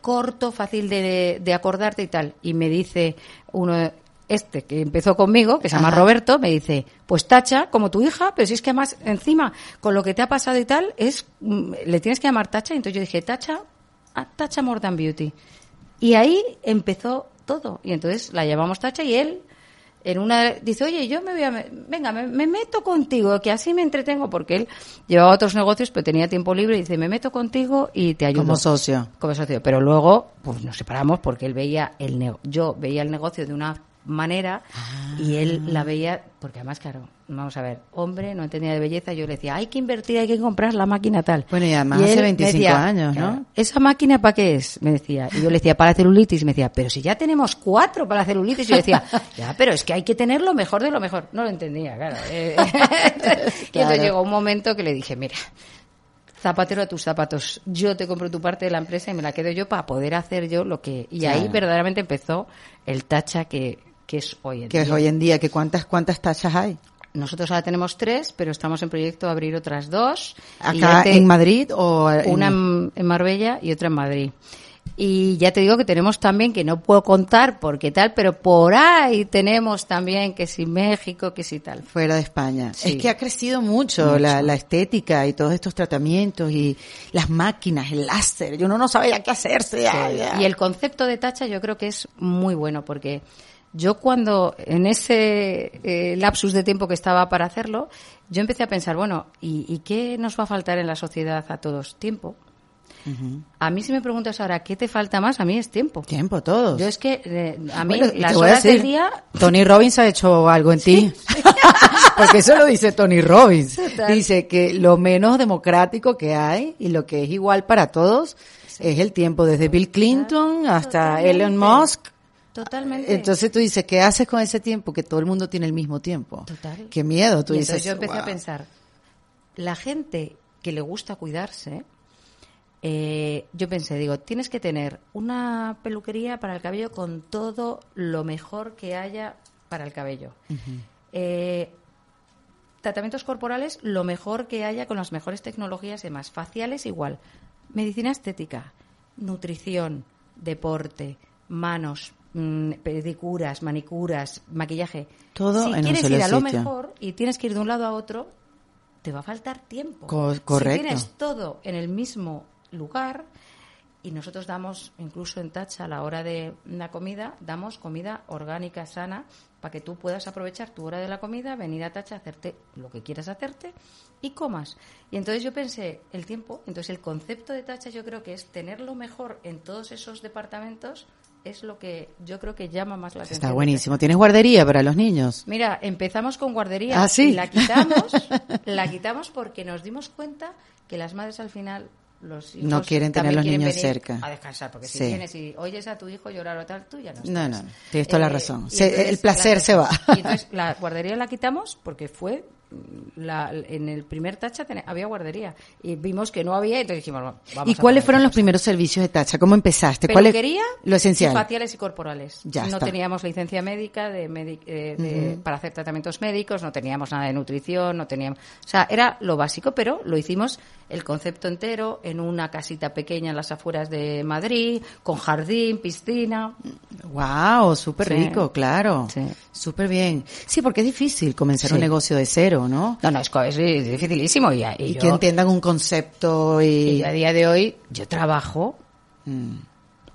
corto, fácil de, de acordarte y tal. Y me dice uno, este que empezó conmigo, que se llama Ajá. Roberto, me dice, pues Tacha, como tu hija, pero si es que además encima, con lo que te ha pasado y tal, es mm, le tienes que llamar Tacha. Y entonces yo dije, Tacha, ah, Tacha More Than Beauty. Y ahí empezó todo. Y entonces la llamamos Tacha y él en una dice, oye, yo me voy a, venga, me, me meto contigo, que así me entretengo, porque él llevaba otros negocios, pero tenía tiempo libre y dice, me meto contigo y te ayudo. Como socio. Como socio. Pero luego, pues nos separamos porque él veía el yo veía el negocio de una manera y él la veía, porque además, claro, vamos a ver, hombre, no entendía de belleza, yo le decía, hay que invertir, hay que comprar la máquina tal. Bueno, y además hace me 25 años, ¿no? ¿Esa máquina para qué es? Me decía. Y yo le decía, para celulitis. Me decía, pero si ya tenemos cuatro para celulitis. Y yo decía, ya, pero es que hay que tener lo mejor de lo mejor. No lo entendía, claro. Eh, y entonces llegó un momento que le dije, mira, zapatero a tus zapatos. Yo te compro tu parte de la empresa y me la quedo yo para poder hacer yo lo que... Y ahí verdaderamente empezó el tacha que, que es hoy en Que es día. hoy en día, que cuántas, cuántas tachas hay. Nosotros ahora tenemos tres, pero estamos en proyecto de abrir otras dos. Acá te- en Madrid o en- una en Marbella y otra en Madrid. Y ya te digo que tenemos también, que no puedo contar porque tal, pero por ahí tenemos también que si México, que si tal. fuera de España. Sí. Es que ha crecido mucho, La, la estética y todos estos tratamientos y las máquinas, el láser. Y uno no sabe ya qué hacerse. ay. Y el concepto de tacha yo creo que es muy bueno porque yo cuando en ese eh, lapsus de tiempo que estaba para hacerlo, yo empecé a pensar, bueno, ¿y, y qué nos va a faltar en la sociedad a todos? Tiempo. A mí si me preguntas ahora, ¿qué te falta más? A mí es tiempo. Tiempo, todos. Yo es que eh, a mí Bueno, las horas del día Tony Robbins ha hecho algo en ti. Porque eso lo dice Tony Robbins. Total. Dice que lo menos democrático que hay y lo que es igual para todos es el tiempo, desde Bill Clinton hasta Totalmente. Elon Musk. Totalmente. Entonces tú dices, ¿qué haces con ese tiempo? Que todo el mundo tiene el mismo tiempo. Total. Qué miedo, tú Y dices. entonces yo empecé a pensar, la gente que le gusta cuidarse, eh, yo pensé, digo, tienes que tener una peluquería para el cabello con todo lo mejor que haya para el cabello. Eh, tratamientos corporales, lo mejor que haya con las mejores tecnologías y demás. Faciales, igual. Medicina estética, nutrición, deporte, manos, mm, pedicuras, manicuras, maquillaje. Todo si en quieres ir a lo sitio. mejor y tienes que ir de un lado a otro, te va a faltar tiempo. Co- correcto. Si tienes todo en el mismo lugar, y nosotros damos, incluso en Tacha, a la hora de la comida, damos comida orgánica, sana, para que tú puedas aprovechar tu hora de la comida, venir a Tacha, hacerte lo que quieras hacerte y comas. Y entonces yo pensé, el tiempo, entonces el concepto de Tacha yo creo que es tener lo mejor en todos esos departamentos, es lo que yo creo que llama más la atención. Está buenísimo. ¿Tienes guardería para los niños? Mira, empezamos con guardería Ah, sí. y la quitamos, la quitamos porque nos dimos cuenta que las madres al final los hijos No quieren tener los quieren niños cerca. a descansar porque si Sí. vienes y oyes a tu hijo llorar o tal, tú ya no estás. No, no. Tienes toda la razón. Se- el placer se va. Y entonces la guardería la quitamos porque fue la, en el primer tacha tene- había guardería y vimos que no había entonces dijimos "Bueno, vamos ¿Y a cuáles fueron los cosas". primeros servicios de Tacha? ¿Cómo empezaste? ¿Cuál es lo esencial? faciales y corporales. Ya no está. teníamos licencia médica de, eh, de- para hacer tratamientos médicos, no teníamos nada de nutrición, no teníamos, o sea, era lo básico, pero lo hicimos el concepto entero en una casita pequeña en las afueras de Madrid, con jardín, piscina. Wow, súper Sí. rico, claro. Sí. Súper bien. Sí, porque es difícil comenzar Sí. un negocio de cero, ¿no? No, no, es, es dificilísimo y, y Y, yo- que entiendan un concepto y a día de hoy yo trabajo Mm.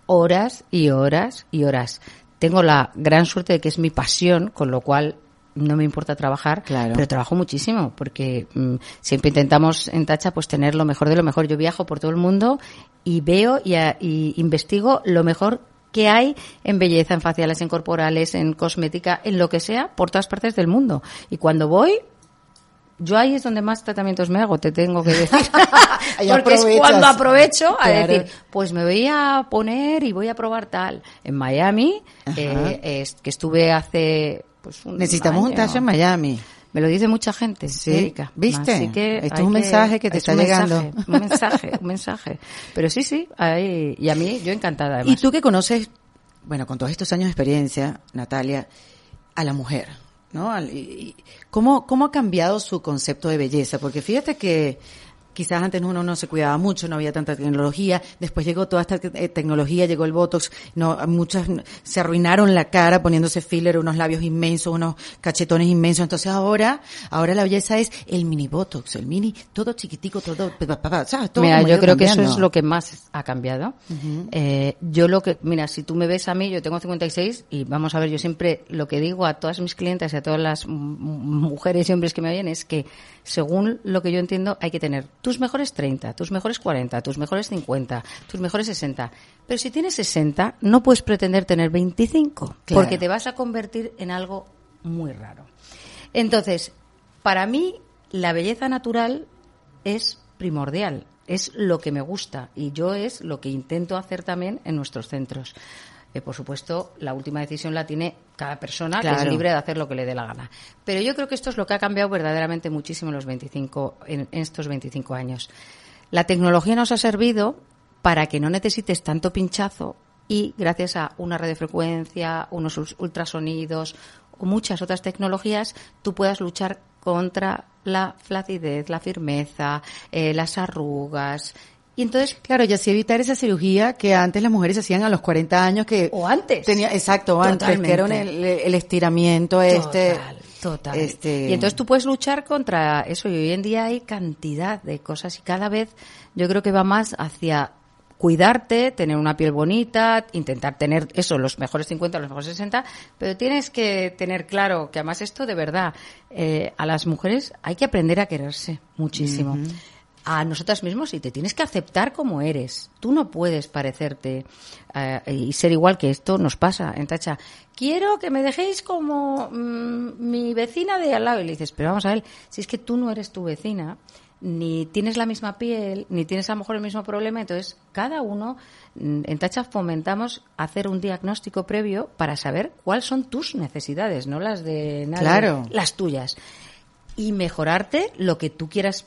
horas y horas y horas. Tengo la gran suerte de que es mi pasión, con lo cual no me importa trabajar, Claro. pero trabajo muchísimo porque mm, siempre intentamos en Tacha pues tener lo mejor de lo mejor. Yo viajo por todo el mundo y veo y, a- y investigo lo mejor que hay en belleza, en faciales, en corporales, en cosmética, en lo que sea, por todas partes del mundo. Y cuando voy, yo ahí es donde más tratamientos me hago, te tengo que decir. Ahí Porque es cuando aprovecho a Claro. decir, pues me voy a poner y voy a probar tal. En Miami, eh, es- que estuve hace pues un Necesitamos un año. Tacha en Miami. Me lo dice mucha gente, Sí, Erika. ¿viste? Así que Esto es un mensaje que te es está un llegando. mensaje, Un mensaje, un mensaje. Pero sí, sí, hay- y a mí, yo encantada además. Y tú que conoces, bueno, con todos estos años de experiencia, Natalia, a la mujer, ¿no? ¿Cómo, ¿Cómo ha cambiado su concepto de belleza? Porque fíjate que quizás antes uno no se cuidaba mucho, no había tanta tecnología, después llegó toda esta te- tecnología, llegó el Botox, no, muchas se arruinaron la cara poniéndose filler, unos labios inmensos, unos cachetones inmensos, entonces ahora, ahora la belleza es el mini Botox, el mini, todo chiquitico, todo, ¿sabes? Todo Mira, yo creo que eso es lo que más ha cambiado. Eh, yo lo que, mira, si tú me ves a mí, yo tengo 56 y vamos a ver, yo siempre lo que digo a todas mis clientes y a todas las mujeres y hombres que me oyen es que según lo que yo entiendo hay que tener tus mejores 30, tus mejores 40, tus mejores 50, tus mejores 60. Pero si tienes 60, no puedes pretender tener 25 Claro. porque te vas a convertir en algo muy raro. Entonces, para mí, la belleza natural es primordial, es lo que me gusta y yo es lo que intento hacer también en nuestros centros. Eh, por supuesto, la última decisión la tiene cada persona, que es libre de hacer lo que le dé la gana. Pero yo creo que esto es lo que ha cambiado verdaderamente muchísimo en los 25, en, en estos 25 años. La tecnología nos ha servido para que no necesites tanto pinchazo y gracias a una radiofrecuencia, unos ul- ultrasonidos o muchas otras tecnologías, tú puedas luchar contra la flacidez, la firmeza, eh, las arrugas. Y entonces, Claro, y así evitar esa cirugía que antes las mujeres hacían a los 40 años que o antes. tenía exacto, antes que era el estiramiento este Total, total. este Y entonces tú puedes luchar contra eso. Y hoy en día hay cantidad de cosas y cada vez yo creo que va más hacia cuidarte, tener una piel bonita, intentar tener eso, los mejores 50, los mejores 60, pero tienes que tener claro que además esto de verdad, eh, a las mujeres hay que aprender a quererse muchísimo. A nosotras mismos y te tienes que aceptar como eres. Tú no puedes parecerte eh, y ser igual que esto nos pasa en Tacha. Quiero que me dejéis como mm, mi vecina de al lado. Y le dices, pero vamos a ver, si es que tú no eres tu vecina, ni tienes la misma piel, ni tienes a lo mejor el mismo problema, entonces cada uno mm, en Tacha fomentamos hacer un diagnóstico previo para saber cuáles son tus necesidades, no las de nadie, Claro. las tuyas. Y mejorarte lo que tú quieras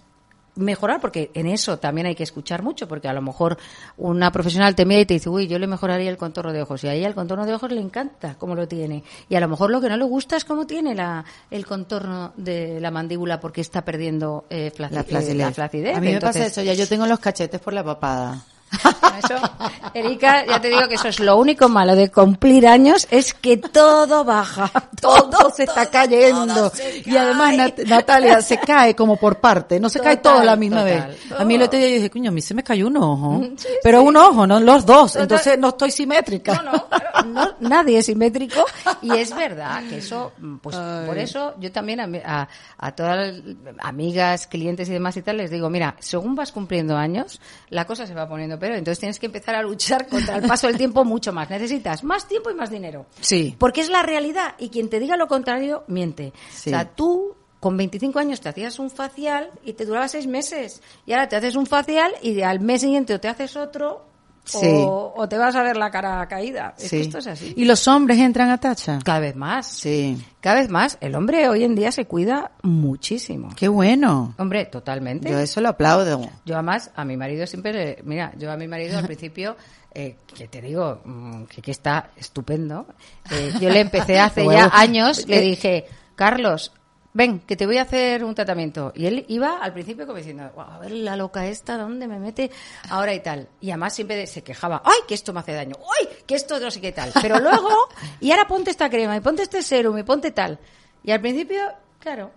mejorar, porque en eso también hay que escuchar mucho, porque a lo mejor una profesional te mira y te dice, uy, yo le mejoraría el contorno de ojos, y a ella el contorno de ojos le encanta cómo lo tiene, y a lo mejor lo que no le gusta es cómo tiene la, el contorno de la mandíbula porque está perdiendo eh, la eh, flacidez. la flacidez. A mí me pasa eso, ya yo tengo los cachetes por la papada. Eso, Erika, ya te digo que eso es lo único malo de cumplir años, es que todo baja, Todo se está cayendo. Y además Nat- Natalia se cae como por parte, no se cae Total, todo a la misma total. vez. A mí el otro día yo dije, coño, a mí se me cayó un ojo. Mm, sí, pero sí. un ojo, no los dos. Total. Entonces no estoy simétrica. No, no, claro, no, nadie es simétrico y es verdad que eso, pues Ay. por eso yo también a, a, a todas las amigas, clientes y demás y tal les digo, mira, según vas cumpliendo años, la cosa se va poniendo peor, entonces tienes que empezar a luchar contra el paso del tiempo mucho más. Necesitas más tiempo y más dinero. Sí. Porque es la realidad y quien te diga lo contrario, miente. Sí. O sea, tú con 25 años te hacías un facial y te duraba seis meses. Y ahora te haces un facial y al mes siguiente o te haces otro Sí. o, o te vas a ver la cara caída. Es que esto es así. Y los hombres entran a tacha. Cada vez más. Sí. Cada vez más. El hombre hoy en día se cuida muchísimo. Qué bueno. Hombre, totalmente. Yo eso lo aplaudo. Yo además, a mi marido siempre, mira, yo a mi marido al principio, eh, que te digo, mm, que, que está estupendo, eh, yo le empecé hace Bueno, ya años, le eh, dije, Carlos, ven, que te voy a hacer un tratamiento. Y él iba al principio como diciendo, "Guau, a ver la loca esta, ¿dónde me mete ahora y tal? Y además siempre se quejaba, ay, que esto me hace daño, ay, que esto no sé qué tal. Pero luego, y ahora ponte esta crema, y ponte este serum, y ponte tal. Y al principio, claro,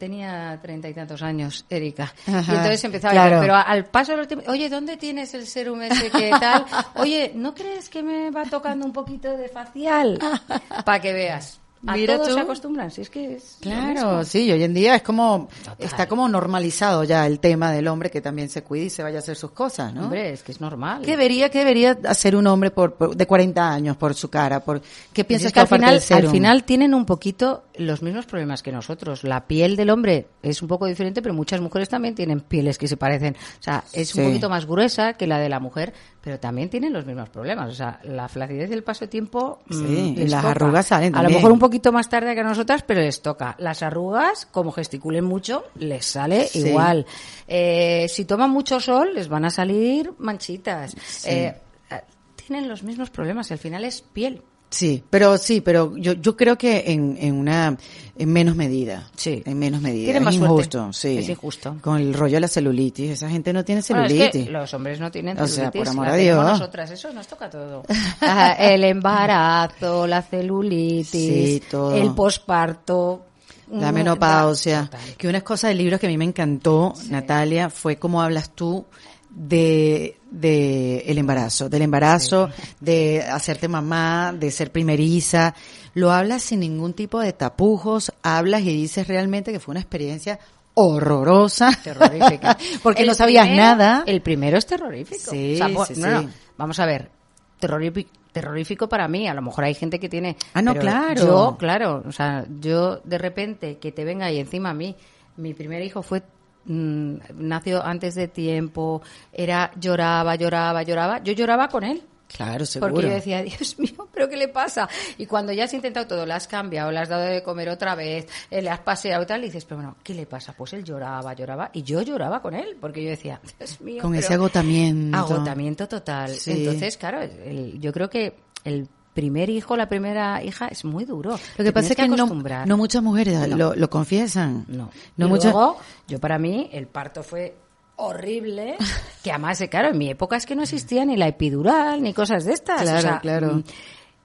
tenía treinta y tantos años, Erika. Y entonces empezaba claro. a pero al paso del tiempo, oye, ¿dónde tienes el serum ese que tal? Oye, ¿no crees que me va tocando un poquito de facial? Para que veas. A Mira todos tú. se acostumbran, si es que es Claro, sí, hoy en día es como, Total. está como normalizado ya el tema del hombre que también se cuide y se vaya a hacer sus cosas, ¿no? Hombre, es que es normal. ¿Qué debería, qué debería hacer un hombre por, por- de 40 años por su cara? Por, ¿Qué Pues piensas es que al aparte final, al final tienen un poquito los mismos problemas que nosotros. La piel del hombre es un poco diferente, pero muchas mujeres también tienen pieles que se parecen. O sea, es Sí. un poquito más gruesa que la de la mujer, pero también tienen los mismos problemas. O sea, la flacidez y el paso de tiempo. mm, Sí, les las toca. arrugas salen A lo mejor un poquito más tarde que a nosotras, pero les toca. Las arrugas, como gesticulen mucho, les sale Sí. igual. Eh, si toman mucho sol, les van a salir manchitas. Sí. Eh, eh, tienen los mismos problemas y al final es piel. Sí, pero sí, pero yo, yo creo que en, en una en menos medida. Sí. En menos medida. Tiene es suerte. injusto, sí. Es injusto. Con el rollo de la celulitis. Esa gente no tiene Bueno, es celulitis. que los hombres no tienen O sea, celulitis. por amor a Dios. nosotras, eso nos toca todo. Ah, el embarazo, la celulitis, Sí, todo. el posparto. La menopausia. total. Que una cosa del libro que a mí me encantó, Natalia, fue cómo hablas tú de, de el embarazo, del embarazo, de hacerte mamá, de ser primeriza. Lo hablas sin ningún tipo de tapujos, hablas y dices realmente que fue una experiencia horrorosa. terrorífica. Porque El no sabías primero- nada. El primero es terrorífico. Sí, O sea, bu- sí, no, no, sí. Vamos a ver, terrorífico, terrorífico para mí. A lo mejor hay gente que tiene. Ah, no, claro. Yo, claro, o sea, yo de repente que te venga y encima a mí, mi primer hijo fue mm, nació antes de tiempo, era lloraba, lloraba, lloraba. Yo lloraba con él. Claro, seguro. Porque yo decía, Dios mío, ¿pero qué le pasa? Y cuando ya has intentado todo, le has cambiado, le has dado de comer otra vez, eh, le has paseado y tal, y dices, pero bueno, ¿qué le pasa? Pues él lloraba, lloraba, y yo lloraba con él, porque yo decía, Dios mío. Con ese agotamiento. Agotamiento total. Sí. Entonces, claro, el- yo creo que el primer hijo, la primera hija, es muy duro. Lo que pasa es que, no, no muchas mujeres No. Lo, lo confiesan. No. No y muchas. luego, yo para mí, el parto fue horrible, que además, eh, claro, en mi época es que no existía ni la epidural, ni cosas de estas. o Claro, sea, claro. mm,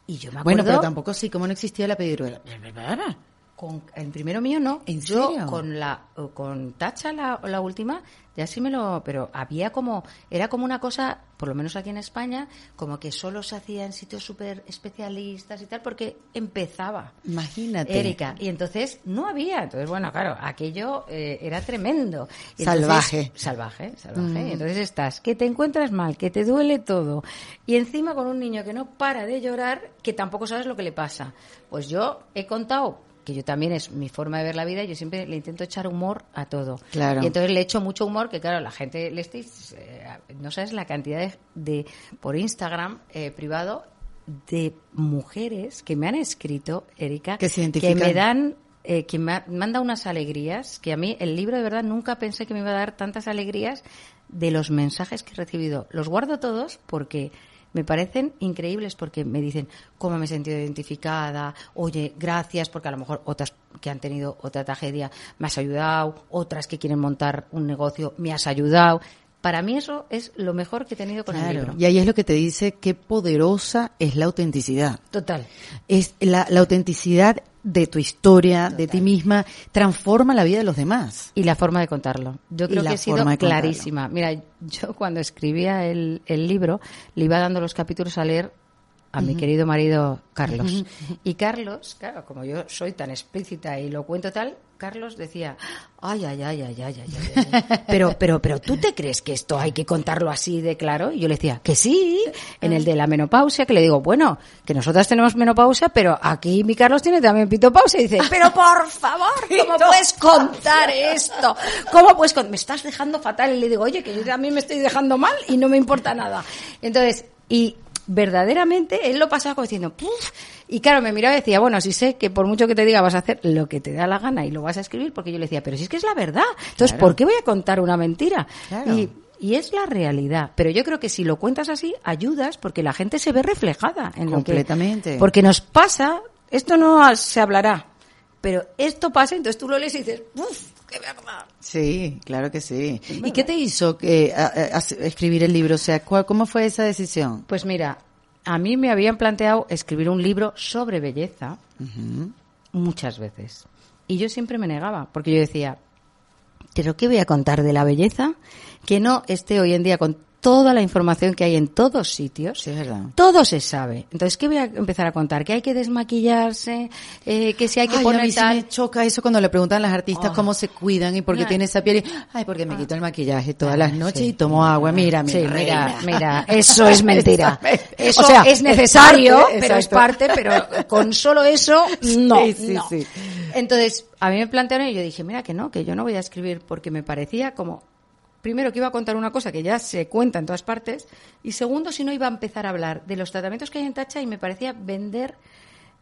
Y yo me acuerdo... Bueno, pero tampoco sí, como no existía la epidural. Con el primero mío no. ¿En Yo serio? con la con Tacha la, la última ya sí me lo, pero había como era como una cosa, por lo menos aquí en España, como que solo se hacía en sitios súper especialistas y tal porque empezaba. Imagínate. Erika, y entonces no había, entonces bueno, claro, aquello eh, era tremendo. Y entonces- Salvaje. salvaje, salvaje. Mm. Y entonces estás, que te encuentras mal, que te duele todo, y encima con un niño que no para de llorar, que tampoco sabes lo que le pasa. Pues yo he contado que yo también es mi forma de ver la vida, yo siempre le intento echar humor a todo. Claro. Y entonces le echo mucho humor, que claro, la gente le estáis, eh, no sabes la cantidad de, de- por Instagram eh, privado de mujeres que me han escrito, Erika, Que se identifican. me dan eh, que me ha- manda unas alegrías, que a mí el libro de verdad nunca pensé que me iba a dar tantas alegrías de los mensajes que he recibido. Los guardo todos porque me parecen increíbles porque me dicen cómo me he sentido identificada, oye, gracias, porque a lo mejor otras que han tenido otra tragedia me has ayudado, otras que quieren montar un negocio me has ayudado. Para mí eso es lo mejor que he tenido con el libro. Y ahí es lo que te dice qué poderosa es la autenticidad. Total. Es la, la autenticidad de tu historia, de ti misma, transforma la vida de los demás. Y la forma de contarlo. Yo creo que he sido clarísima. Mira, yo cuando escribía el, el libro, le iba dando los capítulos a leer a mi querido marido Carlos. Y Carlos, claro, como yo soy tan explícita y lo cuento tal, Carlos decía, ay, ay, ay, ay, ay, ay, ay, Pero, pero, pero, ¿tú te crees que esto hay que contarlo así de claro? Y yo le decía, que sí, en el de la menopausia, que le digo, bueno, que nosotras tenemos menopausia, pero aquí mi Carlos tiene también pitopausia. Y dice, pero por favor, ¿cómo puedes contar esto? ¿Cómo puedes contar? Me estás dejando fatal. Y le digo, oye, que yo también me estoy dejando mal y no me importa nada. Entonces, y verdaderamente él lo pasaba como diciendo, Puf, y claro, me miraba y decía, bueno, si sé que por mucho que te diga vas a hacer lo que te da la gana y lo vas a escribir, porque yo le decía, pero si es que es la verdad, entonces, Claro. ¿por qué voy a contar una mentira? Claro. Y, y es la realidad, pero yo creo que si lo cuentas así, ayudas porque la gente se ve reflejada en lo que... Completamente. Porque nos pasa, esto no se hablará, pero esto pasa, entonces tú lo lees y dices, ¡Uf! ¡Qué verdad! Sí, claro que sí. ¿Y qué te hizo que, a- a- a- escribir el libro? O sea, ¿cuál- ¿cómo fue esa decisión? Pues mira, a mí me habían planteado escribir un libro sobre belleza muchas veces. Y yo siempre me negaba, porque yo decía, ¿pero qué voy a contar de la belleza? Que no esté hoy en día con toda la información que hay en todos sitios. Sí, es verdad. Todo se sabe. Entonces, ¿qué voy a empezar a contar? Que hay que desmaquillarse, eh, que si hay que Ay, a poner mí sí tal. me choca eso cuando le preguntan a las artistas Oh. cómo se cuidan y por qué Ay. tienen esa piel. Y, Ay, porque me quito el maquillaje todas Ah, las noches sí. y tomo agua. Mira, mi Sí, mira, mira, eso es mentira. Eso O sea, es necesario, es parte, pero es parte, pero con solo eso, no. Sí, sí, no. sí. Entonces, a mí me plantearon y yo dije, mira que no, que yo no voy a escribir porque me parecía como, primero que iba a contar una cosa que ya se cuenta en todas partes, y segundo, si no iba a empezar a hablar de los tratamientos que hay en Tacha y me parecía vender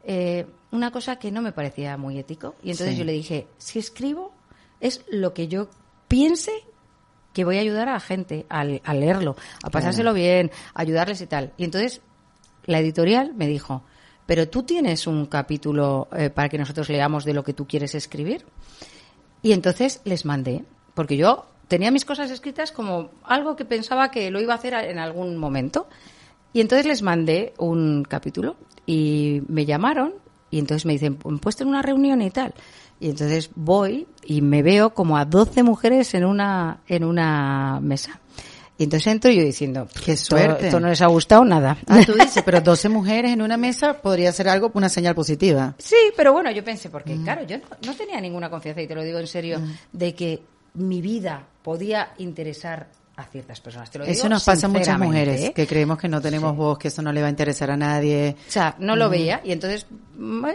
eh, una cosa que no me parecía muy ético. Y entonces Sí. yo le dije, si escribo, es lo que yo piense que voy a ayudar a la gente a leerlo, a pasárselo bien, a ayudarles y tal. Y entonces la editorial me dijo, pero tú tienes un capítulo eh, para que nosotros leamos de lo que tú quieres escribir. Y entonces les mandé, porque yo tenía mis cosas escritas como algo que pensaba que lo iba a hacer en algún momento. Y entonces les mandé un capítulo y me llamaron y entonces me dicen, puesto en una reunión y tal. Y entonces voy y me veo como a 12 mujeres en una, en una mesa. Y entonces entro yo diciendo, qué suerte. Esto, no les ha gustado nada. Ah, tú dices, pero 12 mujeres en una mesa podría ser algo, una señal positiva. Sí, pero bueno, yo pensé, porque mm. claro, yo no, tenía ninguna confianza, y te lo digo en serio, mm. de que mi vida podía interesar a ciertas personas. Te lo eso nos pasa a muchas mujeres, ¿eh? que creemos que no tenemos voz, que eso no le va a interesar a nadie. O sea, no lo mm. veía y entonces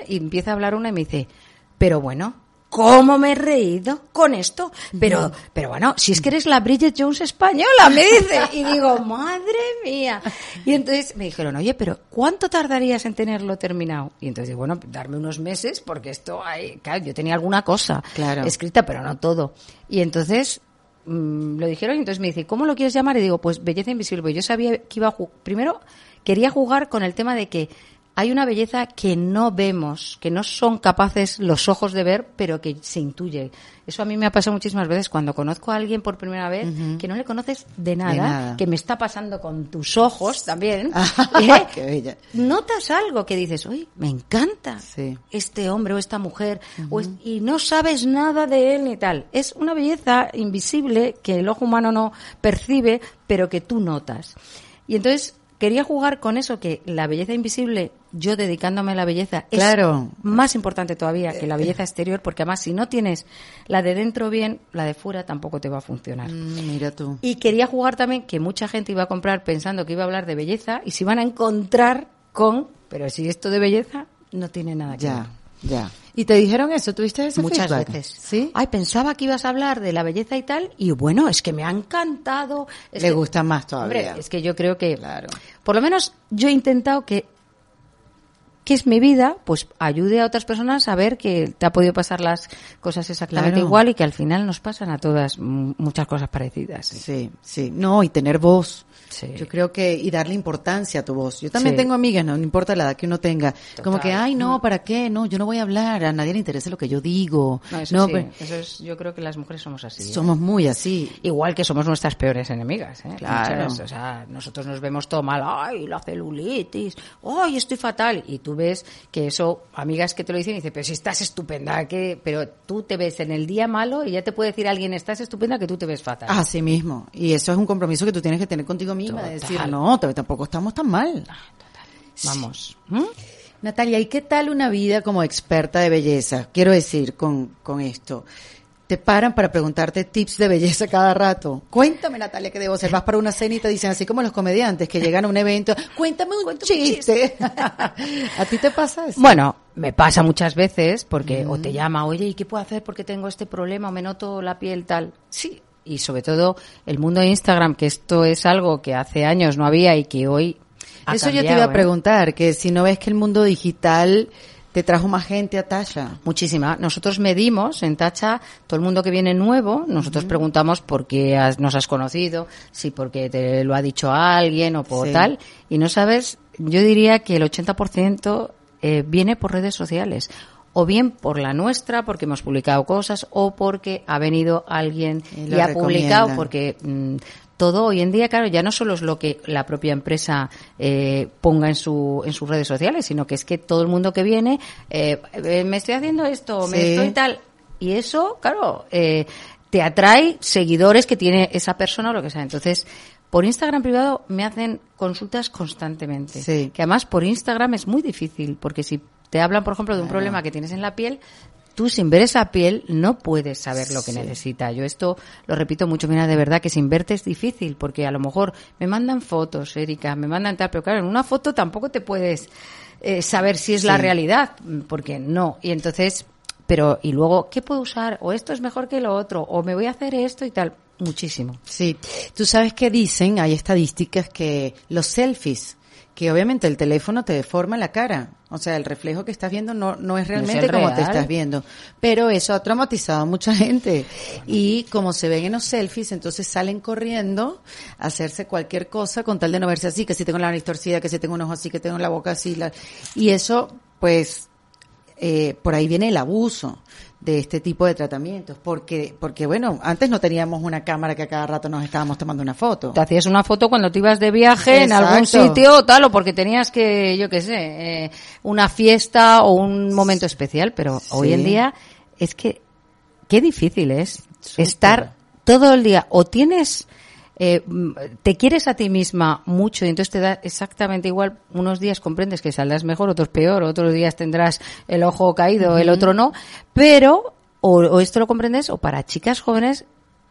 y empieza a hablar una y me dice, pero bueno, ¿Cómo me he reído con esto? Pero, pero bueno, si es que eres la Bridget Jones española, me dice. Y digo, madre mía. Y entonces me dijeron, oye, pero ¿cuánto tardarías en tenerlo terminado? Y entonces, bueno, darme unos meses, porque esto hay, claro, yo tenía alguna cosa escrita, pero no todo. Y entonces mm, lo dijeron y entonces me dice, ¿cómo lo quieres llamar? Y digo, pues Belleza Invisible. Pues yo sabía que iba a jugar. Primero, quería jugar con el tema de que hay una belleza que no vemos, que no son capaces los ojos de ver, pero que se intuye. Eso a mí me ha pasado muchísimas veces cuando conozco a alguien por primera vez que no le conoces de nada, que me está pasando con tus ojos también. ¿eh? Qué bella. Notas algo que dices, uy, me encanta este hombre o esta mujer, y no sabes nada de él ni tal. Es una belleza invisible que el ojo humano no percibe, pero que tú notas. Y entonces quería jugar con eso que la belleza invisible, yo dedicándome a la belleza, es más importante todavía que la belleza exterior, porque además si no tienes la de dentro bien, la de fuera tampoco te va a funcionar. Mm, mira tú. Y quería jugar también que mucha gente iba a comprar pensando que iba a hablar de belleza y se iban a encontrar con, pero si esto de belleza no tiene nada que ya, ver. Ya. ¿Y te dijeron eso? ¿Tuviste ese Muchas veces. ¿Sí? Ay, pensaba que ibas a hablar de la belleza y tal, y bueno, es que me ha encantado. Le gusta más todavía. es que yo creo que, claro. por lo menos yo he intentado que que es mi vida, pues ayude a otras personas a ver que te ha podido pasar las cosas exactamente igual y que al final nos pasan a todas muchas cosas parecidas. Sí, sí. No, y tener voz. Yo creo que, y darle importancia a tu voz. Yo también tengo amigas, no, importa la edad que uno tenga. Como que, ay, no, ¿para qué? No, yo no voy a hablar, a nadie le interesa lo que yo digo. No, eso, sí. eso es, yo creo que las mujeres somos así. ¿eh? Somos muy así. Igual que somos nuestras peores enemigas, ¿eh? Claro. o sea, nosotros nos vemos todo mal, ay, la celulitis, ay, estoy fatal. Y tú ves que eso, amigas que te lo dicen, dicen, pero si estás estupenda, que, pero tú te ves en el día malo y ya te puede decir alguien, estás estupenda, que tú te ves fatal. Así mismo. Y eso es un compromiso que tú tienes que tener contigo decir, no, tampoco estamos tan mal. Vamos. ¿Mm? Natalia, ¿y qué tal una vida como experta de belleza? Quiero decir, con, con esto. Te paran para preguntarte tips de belleza cada rato. Cuéntame, Natalia, ¿qué debo hacer? Vas para una cena y te dicen, así como los comediantes que llegan a un evento, cuéntame un chiste. ¿A ti te pasa eso? Bueno, me pasa muchas veces porque o te llama, oye, ¿y qué puedo hacer porque tengo este problema o me noto la piel tal? Sí, y sobre todo el mundo de Instagram, que esto es algo que hace años no había y que hoy ha Eso yo te iba a ¿eh? preguntar, que si no ves que el mundo digital te trajo más gente a Tacha. Muchísima. Nosotros medimos en Tacha todo el mundo que viene nuevo, nosotros preguntamos por qué nos has conocido, si porque te lo ha dicho alguien o por tal, y no sabes, yo diría que el 80% eh, viene por redes sociales o bien por la nuestra, porque hemos publicado cosas, o porque ha venido alguien y, ha publicado, porque mm, todo hoy en día, claro, ya no solo es lo que la propia empresa eh, ponga en, su, en sus redes sociales, sino que es que todo el mundo que viene, eh, eh, me estoy haciendo esto, me estoy tal. Y eso, claro, te atrae seguidores que tiene esa persona o lo que sea. Entonces, por Instagram privado me hacen consultas constantemente. Que además por Instagram es muy difícil, porque si te hablan, por ejemplo, de un problema que tienes en la piel, tú sin ver esa piel no puedes saber lo que necesita. Yo esto lo repito mucho, mira, de verdad que sin verte es difícil, porque a lo mejor me mandan fotos, Erika, me mandan tal, pero claro, en una foto tampoco te puedes eh, saber si es la realidad, porque no. Y entonces, pero, y luego, ¿qué puedo usar? O esto es mejor que lo otro, o me voy a hacer esto y tal. Muchísimo. Sí. Tú sabes que dicen, hay estadísticas que los selfies que obviamente el teléfono te deforma la cara. O sea, el reflejo que estás viendo no, no es realmente como te estás viendo. Pero eso ha traumatizado a mucha gente. Y como se ven en los selfies, entonces salen corriendo a hacerse cualquier cosa con tal de no verse así, que si tengo la nariz torcida, que si tengo un ojo así, que tengo la boca así. la- Y eso, pues, eh, por ahí viene el abuso de este tipo de tratamientos, porque, porque bueno, antes no teníamos una cámara que a cada rato nos estábamos tomando una foto. Te hacías una foto cuando te ibas de viaje en algún sitio o tal, o porque tenías que, yo qué sé, eh, una fiesta o un momento especial, pero hoy en día es que qué difícil es Súper. estar todo el día o tienes eh, mm, te quieres a ti misma mucho y entonces te da exactamente igual. Unos días comprendes que saldrás mejor otros peor otros días tendrás el ojo caído el otro no. Pero o, o esto lo comprendes o para chicas jóvenes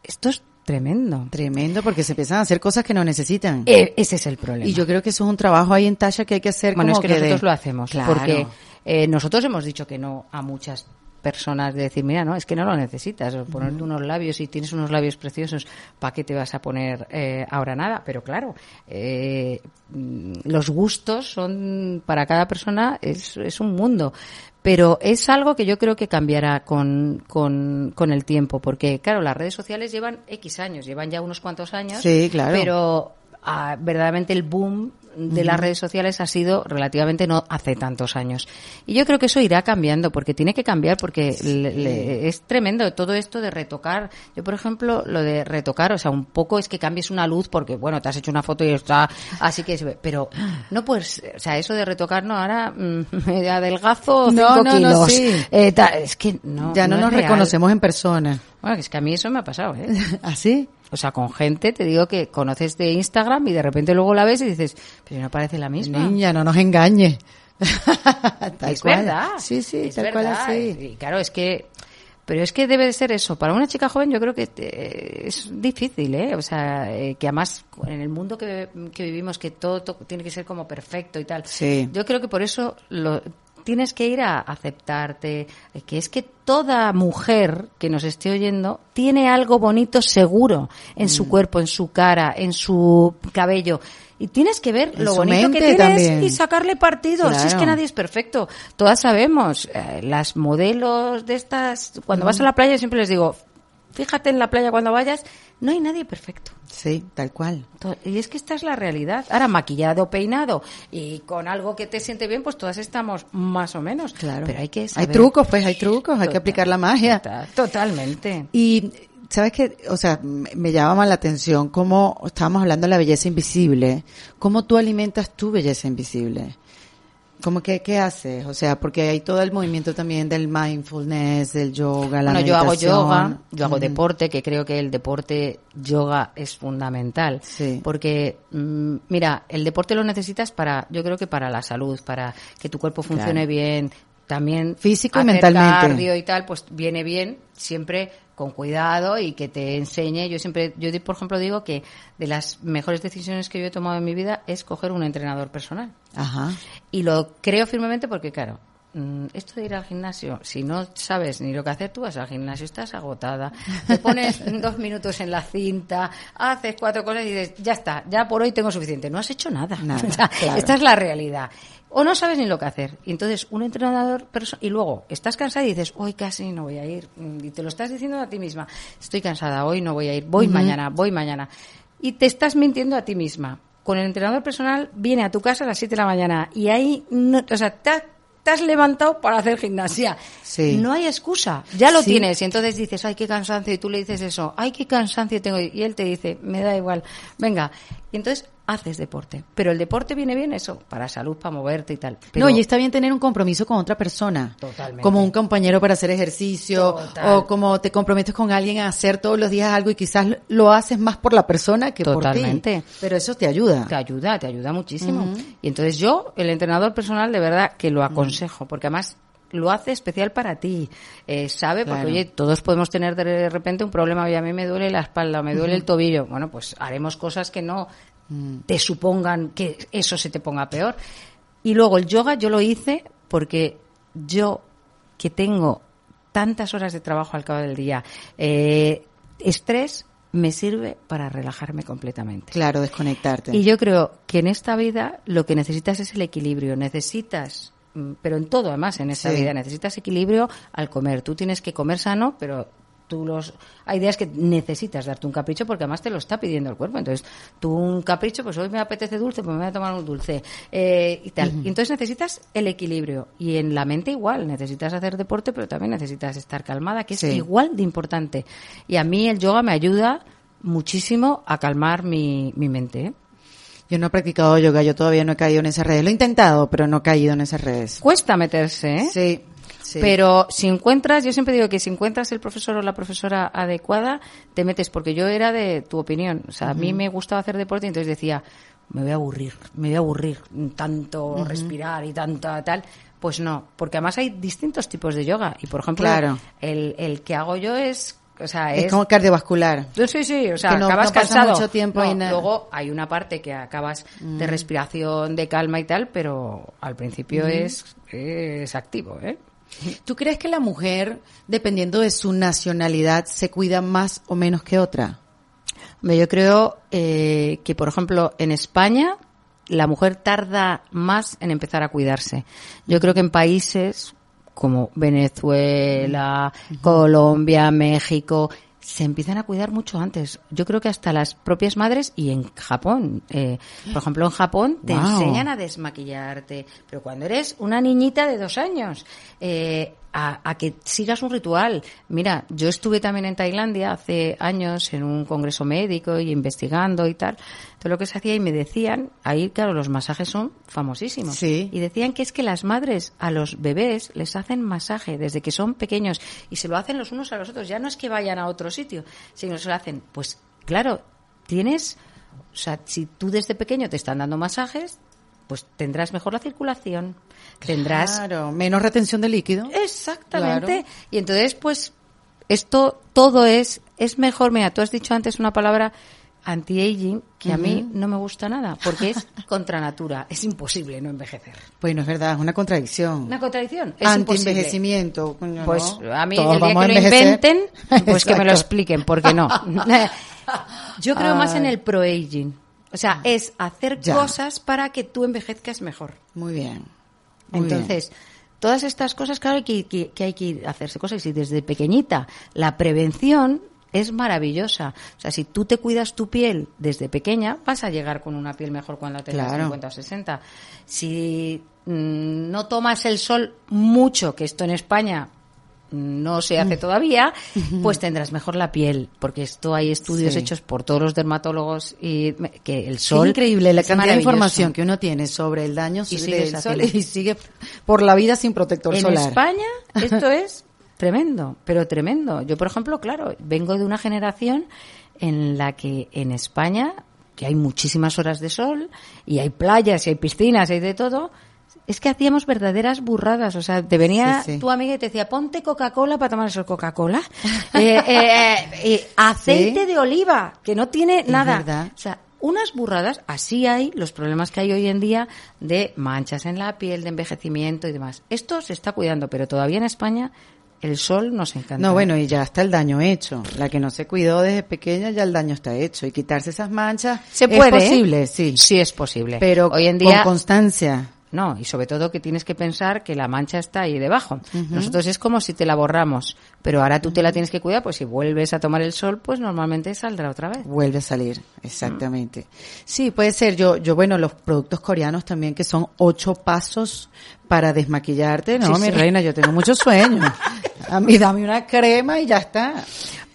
esto es tremendo. Tremendo, porque se empiezan a hacer cosas que no necesitan. Eh, ese es el problema. Y yo creo que eso es un trabajo ahí en Tasha que hay que hacer bueno, es como que, de- nosotros lo hacemos, Claro. porque eh, nosotros hemos dicho que no a muchas personas de decir, mira, no, es que no lo necesitas, o ponerte unos labios y tienes unos labios preciosos, ¿para qué te vas a poner eh, ahora nada? Pero claro, eh, mm, los gustos son para cada persona es, es un mundo. Pero es algo que yo creo que cambiará con, con, con el tiempo, porque claro, las redes sociales llevan X años, llevan ya unos cuantos años, Sí, claro. pero ah, verdaderamente el boom de las redes sociales ha sido relativamente no hace tantos años. Y yo creo que eso irá cambiando, porque tiene que cambiar, porque le- le- es tremendo todo esto de retocar. Yo, por ejemplo, lo de retocar, o sea, un poco es que cambies una luz, porque, bueno, te has hecho una foto y está así que. Pero no pues, o sea, eso de retocar, no, ahora mm, me adelgazo No, cinco no, no, kilos. sí. Eh, ta- es que no. ya no, nos real. reconocemos en persona. Bueno, es que a mí eso me ha pasado, ¿eh? ¿Así? O sea, con gente, te digo que conoces de Instagram y de repente luego la ves y dices, pero no parece la misma. Niña, no nos engañes. tal es cual. verdad. Sí, sí, es tal cual así. Y claro, es que, pero es que debe de ser eso. Para una chica joven yo creo que es difícil, ¿eh? O sea, eh, que además en el mundo que, que vivimos que todo, to- tiene que ser como perfecto y tal. Sí. Yo creo que por eso lo tienes que ir a aceptarte, que es que toda mujer que nos esté oyendo tiene algo bonito seguro en Mm. su cuerpo, en su cara, en su cabello. Y tienes que ver En lo bonito que tienes también. y sacarle partido. Si es que nadie es perfecto. Todas sabemos, eh, las modelos de estas, cuando vas a la playa siempre les digo, fíjate en la playa cuando vayas, no hay nadie perfecto. Sí, tal cual. Y es que esta es la realidad. Ahora, maquillado, peinado y con algo que te siente bien, pues todas estamos más o menos. Claro. Pero hay que Hay trucos, pues hay trucos, hay que aplicar la magia. total- Totalmente. Y, ¿sabes qué? O sea, me me llama la atención cómo estábamos hablando de la belleza invisible. ¿Cómo tú alimentas tu belleza invisible? ¿Cómo que, qué haces? O sea, porque hay todo el movimiento también del mindfulness, del yoga, la Bueno, yo hago meditación. yoga, yo hago deporte, que creo que el deporte yoga es fundamental. Sí. Porque, mm, mira, el deporte lo necesitas para, yo creo que para la salud, para que tu cuerpo funcione Claro. bien, también Físico y hacer mentalmente. cardio y tal, pues viene bien, siempre con cuidado y que te enseñe. Yo siempre, yo por ejemplo digo que de las mejores decisiones que yo he tomado en mi vida es coger un entrenador personal. Ajá. Y lo creo firmemente porque, claro, mm, esto de ir al gimnasio, si no sabes ni lo que hacer, tú vas al gimnasio, estás agotada, te pones dos minutos en la cinta, haces cuatro cosas y dices, ya está, ya por hoy tengo suficiente. No has hecho nada. Nada, O sea, claro. Esta es la realidad. O no sabes ni lo que hacer. Y entonces, un entrenador, y luego estás cansada y dices, hoy casi no voy a ir. Mm, Y te lo estás diciendo a ti misma, estoy cansada, hoy no voy a ir, voy mañana, voy mañana. Y te estás mintiendo a ti misma. Con el entrenador personal viene a tu casa a las 7 de la mañana y ahí, no, o sea, te, ha- te has levantado para hacer gimnasia. Sí. No hay excusa, ya lo Sí. tienes. Y entonces dices, ay, qué cansancio. Y tú le dices eso, ay, qué cansancio tengo. Y él te dice, me da igual, venga. Y entonces haces deporte. Pero el deporte viene bien eso, para salud, para moverte y tal. Pero No, y está bien tener un compromiso con otra persona. Totalmente. Como un compañero para hacer ejercicio, Total. o como te comprometes con alguien a hacer todos los días algo y quizás lo haces más por la persona que Totalmente. por ti. Pero eso te ayuda. te ayuda, te ayuda muchísimo. Y entonces yo, el entrenador personal, de verdad que lo aconsejo, porque además lo hace especial para ti. Eh, sabe, porque Claro. oye, todos podemos tener de repente un problema, oye, a mí me duele la espalda, me duele el tobillo. Bueno, pues haremos cosas que no te supongan que eso se te ponga peor. Y luego el yoga yo lo hice porque yo, que tengo tantas horas de trabajo al cabo del día, eh, estrés, me sirve para relajarme completamente. Claro, desconectarte. Y yo creo que en esta vida lo que necesitas es el equilibrio. Necesitas, mm, pero en todo además en esta Sí. vida, necesitas equilibrio al comer. Tú tienes que comer sano, pero tú los hay días que necesitas darte un capricho porque además te lo está pidiendo el cuerpo. Entonces, tú un capricho, pues hoy me apetece dulce, pues me voy a tomar un dulce eh, y tal. Y entonces necesitas el equilibrio. Y en la mente igual, necesitas hacer deporte, pero también necesitas estar calmada, que es igual de importante. Y a mí el yoga me ayuda muchísimo a calmar mi, mi mente. ¿eh? Yo no he practicado yoga, yo todavía no he caído en esas redes. Lo he intentado, pero no he caído en esas redes. Cuesta meterse, ¿eh? Sí, sí. Pero si encuentras, yo siempre digo que si encuentras el profesor o la profesora adecuada, te metes, porque yo era de tu opinión. O sea, a mí me gustaba hacer deporte y entonces decía, me voy a aburrir, me voy a aburrir, tanto respirar y tanta tal. Pues no, porque además hay distintos tipos de yoga. Y por ejemplo, Claro. el, el que hago yo es, o sea, es, es, como cardiovascular. Sí, sí, o sea, Que no- acabas no cansado. mucho tiempo No. Luego hay una parte que acabas de respiración, de calma y tal, pero al principio es, es activo, ¿eh? ¿Tú crees que la mujer, dependiendo de su nacionalidad, se cuida más o menos que otra? Yo creo eh, que, por ejemplo, en España la mujer tarda más en empezar a cuidarse. Yo creo que en países como Venezuela, Colombia, México, se empiezan a cuidar mucho antes. Yo creo que hasta las propias madres y en Japón. eh, por ejemplo, en Japón te Wow. enseñan a desmaquillarte, pero cuando eres una niñita de dos años, eh, a, a que sigas un ritual. Mira, yo estuve también en Tailandia hace años en un congreso médico y investigando y tal, todo lo que se hacía y me decían, ahí claro, los masajes son famosísimos. Sí. Y decían que es que las madres a los bebés les hacen masaje desde que son pequeños y se lo hacen los unos a los otros. Ya no es que vayan a otro sitio, sino que se lo hacen. Pues claro, tienes, o sea, si tú desde pequeño te están dando masajes, pues tendrás mejor la circulación, tendrás Claro, menos retención de líquido. Exactamente. Claro. Y entonces, pues, esto todo es, es mejor. Mira, tú has dicho antes una palabra anti-aging que a mí no me gusta nada, porque es contra natura. Es imposible no envejecer. Bueno, es verdad, es una contradicción. Una contradicción. Es. Anti-envejecimiento. Pues ¿no? a mí el día que lo inventen, pues que me lo expliquen, porque no. Yo creo más en el pro-aging. O sea, es hacer Ya. cosas para que tú envejezcas mejor. Muy bien. muy bien. Entonces, todas estas cosas, claro, que, que, que hay que hacerse cosas. Y desde pequeñita, la prevención es maravillosa. O sea, si tú te cuidas tu piel desde pequeña, vas a llegar con una piel mejor cuando tengas Claro. 50 o 60. Si mm, no tomas el sol mucho, que esto en España no se Mm. hace todavía, pues tendrás mejor la piel, porque esto hay estudios Sí. hechos por todos los dermatólogos y que el Es sol increíble la es cantidad de información que uno tiene sobre el daño Y del sol y sigue por la vida sin protector en solar. España esto es tremendo, pero tremendo. Yo, por ejemplo, claro, vengo de una generación en la que en España, que hay muchísimas horas de sol, y hay playas, y hay piscinas, y hay de todo, es que hacíamos verdaderas burradas. O sea, te venía Sí, sí. tu amiga y te decía, ponte Coca-Cola para tomar eso Coca-Cola. Eh, eh, eh, aceite Sí. de oliva, que no tiene Es nada. verdad. O sea, unas burradas, así hay los problemas que hay hoy en día de manchas en la piel, de envejecimiento y demás. Esto se está cuidando, pero todavía en España el sol nos encanta. No, bueno, y ya está el daño hecho. La que no se cuidó desde pequeña, ya el daño está hecho. Y quitarse esas manchas se es puede. ¿eh? posible, sí. Sí es posible. Pero hoy en día con constancia. No, y sobre todo que tienes que pensar que la mancha está ahí debajo. Nosotros es como si te la borramos, pero ahora tú te la tienes que cuidar, pues si vuelves a tomar el sol, pues normalmente saldrá otra vez. Vuelve a salir, exactamente. Sí, puede ser. Yo, yo, bueno, los productos coreanos también que son ocho pasos para desmaquillarte. No, Sí, mi sí. reina, yo tengo mucho sueño. A mí dame una crema y ya está.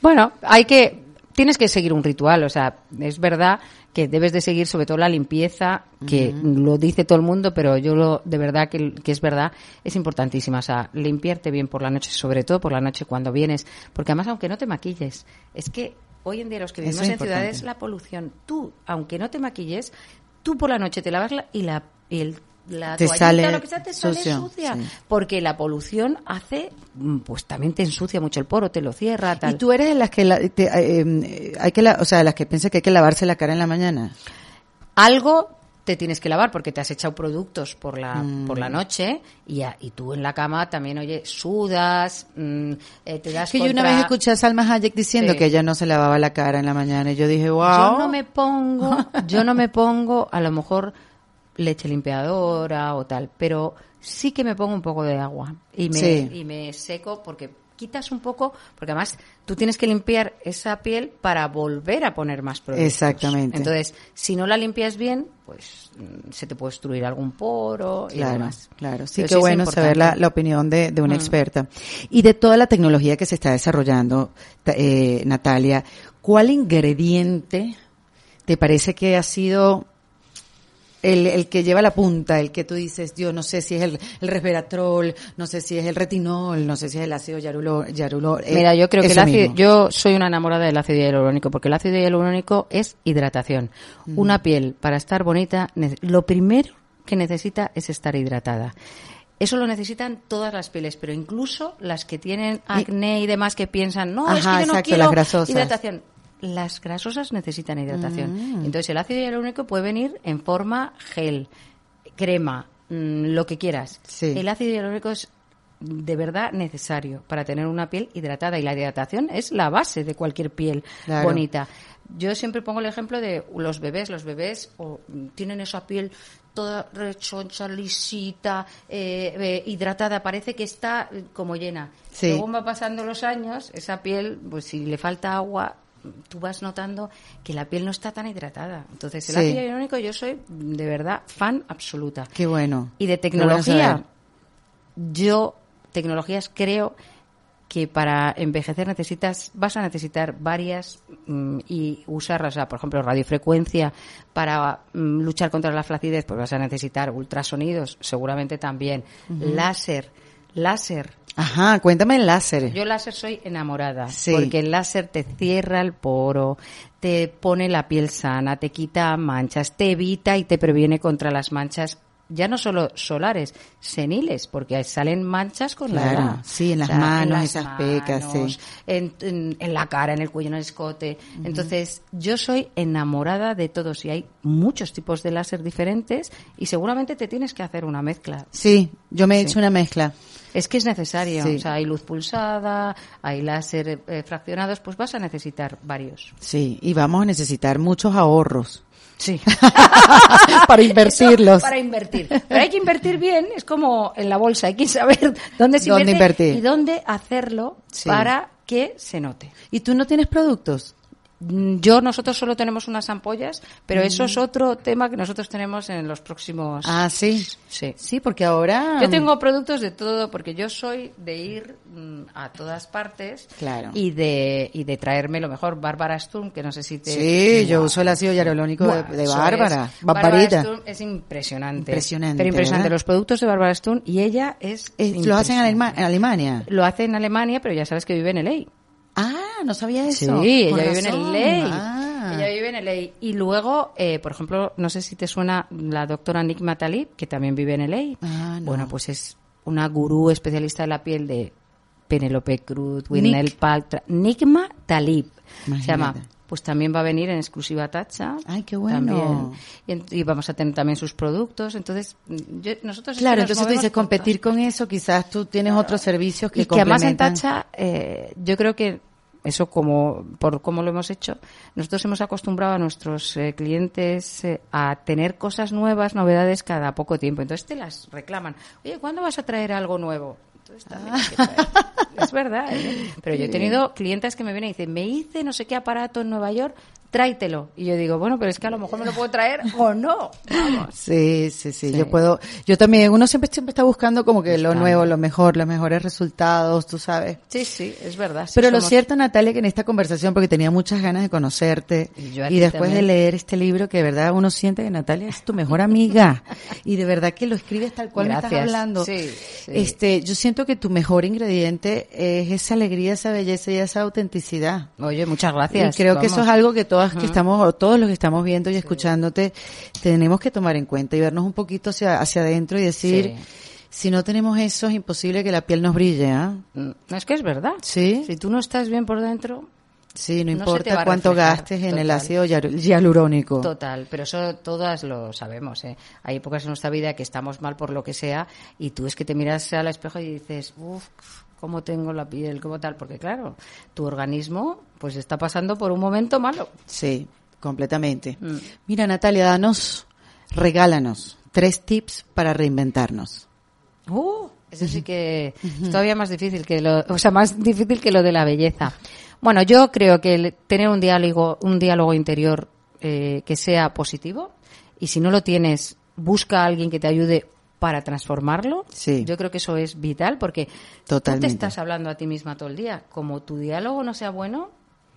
Bueno, hay que, tienes que seguir un ritual, o sea, es verdad que debes de seguir sobre todo la limpieza, que lo dice todo el mundo, pero yo lo, de verdad que, que es verdad, es importantísima, o sea, limpiarte bien por la noche, sobre todo por la noche cuando vienes, porque además aunque no te maquilles, es que hoy en día los que vivimos en ciudades, la polución, tú, aunque no te maquilles, tú por la noche te lavas la, y la, y el, la Te toallita sale o lo que sea te sale sucio, sucia, sí. porque la polución hace, mm, pues también te ensucia mucho el poro, te lo cierra, tal. Y tú eres de las que, la- te- eh, eh, hay que, la- o sea, de las que piensa que hay que lavarse la cara en la mañana. algo te tienes que lavar porque te has echado productos por la por la noche y, a- y tú en la cama también oye sudas mm, eh, te das Que yo una contra- vez escuché a Salma Hayek diciendo Sí. que ella no se lavaba la cara en la mañana y yo dije, wow. yo no me pongo yo no me pongo a lo mejor leche limpiadora o tal pero sí que me pongo un poco de agua y me Sí. y me seco porque quitas un poco porque además tú tienes que limpiar esa piel para volver a poner más productos Exactamente. entonces si no la limpias bien pues mm, se te puede obstruir algún poro y Claro, demás claro. Sí, Pero es bueno saber la, la opinión de, de una Mm. experta. Y de toda la tecnología que se está desarrollando, eh, Natalia, ¿cuál ingrediente te parece que ha sido el, el que lleva la punta, el que tú dices, yo no sé si es el, el resveratrol, no sé si es el retinol, no sé si es el ácido yarulo, yarulo eh, Mira, yo creo que el ácido, mismo. yo soy una enamorada del ácido hialurónico porque el ácido hialurónico es hidratación. Mm. Una piel para estar bonita, lo primero que necesita es estar hidratada. Eso lo necesitan todas las pieles, pero incluso las que tienen acné y demás que piensan, no, es Ajá, que yo no exacto, quiero hidratación. Las grasosas necesitan hidratación. Mm. Entonces el ácido hialurónico puede venir en forma gel, crema, mm, lo que quieras. Sí. El ácido hialurónico es de verdad necesario para tener una piel hidratada y la hidratación es la base de cualquier piel Claro. bonita. Yo siempre pongo el ejemplo de los bebés. Los bebés tienen esa piel toda rechoncha, lisita, eh, eh, hidratada, parece que está eh, como llena. Sí. Según va pasando los años, esa piel, pues si le falta agua, tú vas notando que la piel no está tan hidratada. Entonces, el Sí. ácido hialurónico yo soy de verdad fan absoluta. Qué bueno. Y de tecnología, yo, tecnologías creo que para envejecer necesitas, vas a necesitar varias mm, y usarlas, o sea, por ejemplo, radiofrecuencia para mm, luchar contra la flacidez, pues vas a necesitar ultrasonidos, seguramente también, láser, láser. Ajá, cuéntame el láser. Yo láser soy enamorada, Sí. porque el láser te cierra el poro, te pone la piel sana, te quita manchas, te evita y te previene contra las manchas ya no solo solares, seniles, porque salen manchas con la Claro, edad. sí, en las manos, esas pecas, sí. En, en- en la cara, en el cuello, en el escote. Entonces, yo soy enamorada de todos y hay muchos tipos de láser diferentes y seguramente te tienes que hacer una mezcla. Sí, yo me he Sí. hecho una mezcla. Es que es necesario. Sí. O sea, hay luz pulsada, hay láser eh, fraccionados, pues vas a necesitar varios. Sí, y vamos a necesitar muchos ahorros Sí. para invertirlos. Para invertir. Pero hay que invertir bien, es como en la bolsa, hay que saber dónde se Dónde invierte invertir. y dónde hacerlo Sí. para que se note. ¿Y tú no tienes productos? Mm, Yo, nosotros solo tenemos unas ampollas, pero eso es otro tema que nosotros tenemos en los próximos. Ah, sí. Sí. Sí, porque ahora... Yo tengo productos de todo porque yo soy de ir mm, a todas partes Claro. y de y de traerme lo mejor. Bárbara Sturm, que no sé si te Sí, yo uso el ácido hialurónico de, de Bárbara. Bárbara. Sturm es impresionante. Impresionante, Pero impresionante. ¿verdad? Los productos de Bárbara Sturm y ella es. Eh, ¿Lo hacen en, impresionante. Alema- en Alemania? Lo hace en Alemania, pero ya sabes que vive en LA. Ah, no sabía eso. Sí, ella vive en razón. LA. Ah. Ella vive en LA. Y luego, eh, por ejemplo, no sé si te suena la doctora Nick Talib, que también vive en LA. Ah, no. Bueno, pues es una gurú especialista de la piel de Penelope Cruz, Winel. Paltrow. Nigma Talib. Se llama. Pues también va a venir en exclusiva Tacha. Ay, qué bueno. También. Y, y vamos a tener también sus productos. Entonces, yo- nosotros. Claro, nos entonces tú dices competir con eso, quizás tú tienes otros servicios que y que además en. Tacha, eh, yo creo que eso como por cómo lo hemos hecho, nosotros hemos acostumbrado a nuestros eh, clientes eh, a tener cosas nuevas, novedades cada poco tiempo. Entonces te las reclaman. Oye, ¿cuándo vas a traer algo nuevo? Entonces también hay que traer. Es verdad, ¿eh? Pero yo he tenido clientes que me vienen y dicen, me hice no sé qué aparato en Nueva York, tráetelo. Y yo digo, bueno, pero es que a lo mejor me lo puedo traer o no. Vamos. Sí, sí, sí, Sí. yo puedo, yo también, uno siempre siempre está buscando como que lo nuevo, lo mejor, los mejores resultados, tú sabes. Sí, sí, es verdad. sí Pero lo somos- cierto, Natalia, que en esta conversación, porque tenía muchas ganas de conocerte, Y yo y después también. de leer este libro, que de verdad uno siente que Natalia es tu mejor amiga, y de verdad que lo escribes tal cual me estás Gracias. hablando. Sí, sí. Este, yo siento que tu mejor ingrediente es esa alegría, esa belleza y esa autenticidad. Oye, muchas gracias. Y creo que eso es Vamos. algo que todas que estamos, o todos los que estamos viendo y escuchándote, tenemos que tomar en cuenta y vernos un poquito hacia, hacia adentro y decir, Sí. si no tenemos eso, es imposible que la piel nos brille, ¿ah? Mm, es que es verdad. Sí. Si tú no estás bien por dentro, Sí, no importa cuánto reflejar, gastes en el total. ácido hialu- hialurónico. Total, pero eso todas lo sabemos. ¿eh? Hay épocas en nuestra vida que estamos mal por lo que sea y tú es que te miras al espejo y dices, uff, cómo tengo la piel, cómo tal, porque claro, tu organismo pues está pasando por un momento malo. Sí, completamente. Mm. Mira, Natalia, danos, regálanos tres tips para reinventarnos. Uh, eso sí que es todavía más difícil que lo, o sea, más difícil que lo de la belleza. Bueno, yo creo que el tener un diálogo, un diálogo interior eh, que sea positivo y si no lo tienes, busca a alguien que te ayude para transformarlo. Sí. Yo creo que eso es vital porque tú Totalmente. te estás hablando a ti misma todo el día. Como tu diálogo no sea bueno,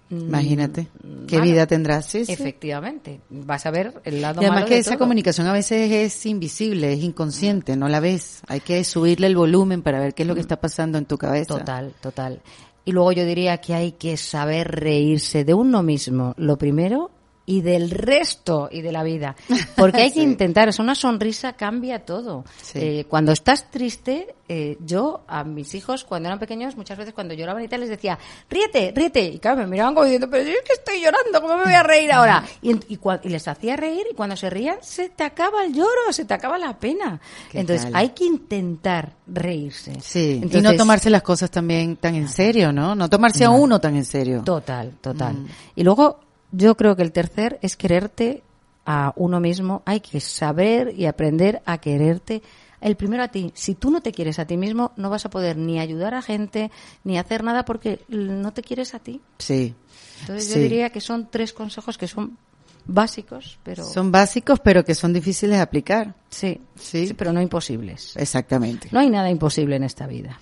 mm, Imagínate qué malo. vida tendrás. Sí, sí. Efectivamente, vas a ver el lado Y además malo que de esa todo. comunicación a veces es invisible, es inconsciente, no la ves. Hay que subirle el volumen para ver qué es lo que está pasando en tu cabeza. Total, total. Y luego yo diría que hay que saber reírse de uno mismo, lo primero, y del resto y de la vida. Porque hay que intentar, es una sonrisa cambia todo. Sí. Eh, cuando estás triste, eh, yo a mis hijos cuando eran pequeños, muchas veces cuando lloraban y tal, les decía, ríete, ríete. Y claro, me miraban como diciendo, pero yo es que estoy llorando, ¿cómo me voy a reír ahora? Y, les hacía reír y cuando se rían, se te acaba el lloro, se te acaba la pena. ¿Qué Entonces tal? hay que intentar reírse. Sí, y no tomarse las cosas también tan en serio, ¿no? No tomarse a uno tan en serio. Total, total. Mm. Y luego yo creo que el tercer es quererte a uno mismo. Hay que saber y aprender a quererte. El primero a ti. Si tú no te quieres a ti mismo, no vas a poder ni ayudar a gente ni hacer nada porque no te quieres a ti. Sí. Entonces Sí. yo diría que son tres consejos que son básicos, pero Son básicos, pero que son difíciles de aplicar. sí, Sí. sí, pero no imposibles. Exactamente. No hay nada imposible en esta vida.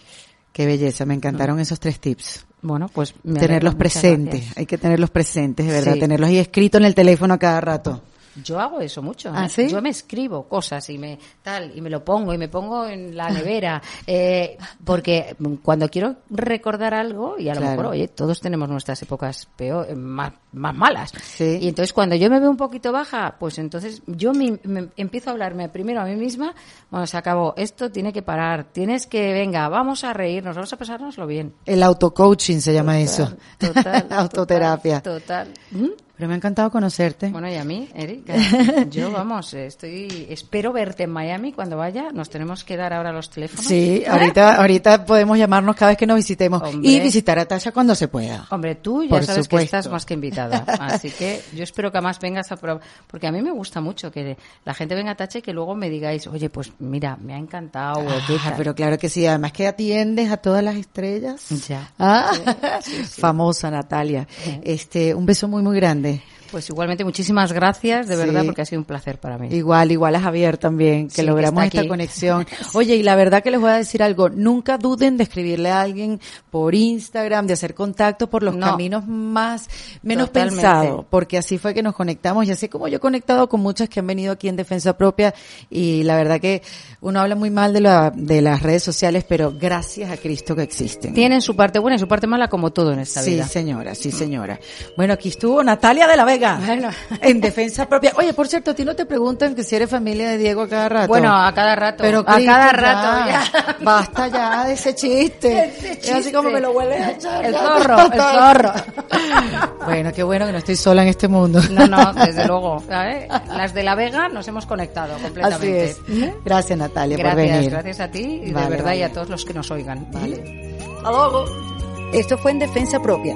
Qué belleza, me encantaron esos tres tips. Bueno, pues me tenerlos presentes, hay que tenerlos presentes, de verdad, Sí. tenerlos ahí escritos en el teléfono a cada rato. Yo hago eso mucho. ¿Ah, ¿eh? sí? Yo me escribo cosas y me tal y me lo pongo y me pongo en la nevera eh, porque cuando quiero recordar algo y a lo mejor oye todos tenemos nuestras épocas peor eh, más, más malas Sí. y entonces cuando yo me veo un poquito baja pues entonces yo me, me empiezo a hablarme primero a mí misma bueno se acabó esto tiene que parar tienes que venga vamos a reírnos vamos a pasárnoslo bien El auto-coaching se llama eso. total Autoterapia. total, ¿Mm? Pero me ha encantado conocerte. Bueno, y a mí, Erika, yo vamos, eh, estoy, espero verte en Miami cuando vaya. Nos tenemos que dar ahora los teléfonos. Sí, ahorita, ahorita podemos llamarnos cada vez que nos visitemos Hombre. y visitar a Tasha cuando se pueda. Hombre, tú ya Por sabes supuesto. que estás más que invitada. Así que yo espero que además vengas a probar. Porque a mí me gusta mucho que la gente venga a Tacha y que luego me digáis, oye, pues mira, me ha encantado. qué Ah, tal. pero claro que sí, además que atiendes a todas las estrellas. Ya. Ah, famosa Natalia. Este, un beso muy muy grande grande. Pues igualmente muchísimas gracias, de Sí. verdad, porque ha sido un placer para mí. Igual, igual a Javier también, que Sí, logramos esta conexión. Oye, y la verdad que les voy a decir algo, nunca duden de escribirle a alguien por Instagram, de hacer contacto por los No. caminos más, menos pensados, porque así fue que nos conectamos y así como yo he conectado con muchas que han venido aquí en Defensa Propia y la verdad que uno habla muy mal de, la, de las redes sociales, pero gracias a Cristo que existen. Tienen su parte buena y su parte mala, como todo en esta Sí, vida. señora, sí, señora. Bueno, aquí estuvo Natalia de la Vega. Bueno. En defensa propia. Oye, por cierto, a ti no te preguntan que si eres familia de Diego a cada rato. Bueno, a cada rato. Pero a Cristo, cada rato, ya. Basta ya de ese chiste. Ese Es así como me lo vuelves a echar. El zorro, el zorro. Bueno, qué bueno que no estoy sola en este mundo. No, no, desde luego. ¿sabes? Las de La Vega nos hemos conectado Así completamente. es. Gracias, Natalia, por Gracias, venir. gracias a ti y Vale, de verdad vale. y a todos los que nos oigan. Vale. Esto fue en Defensa Propia,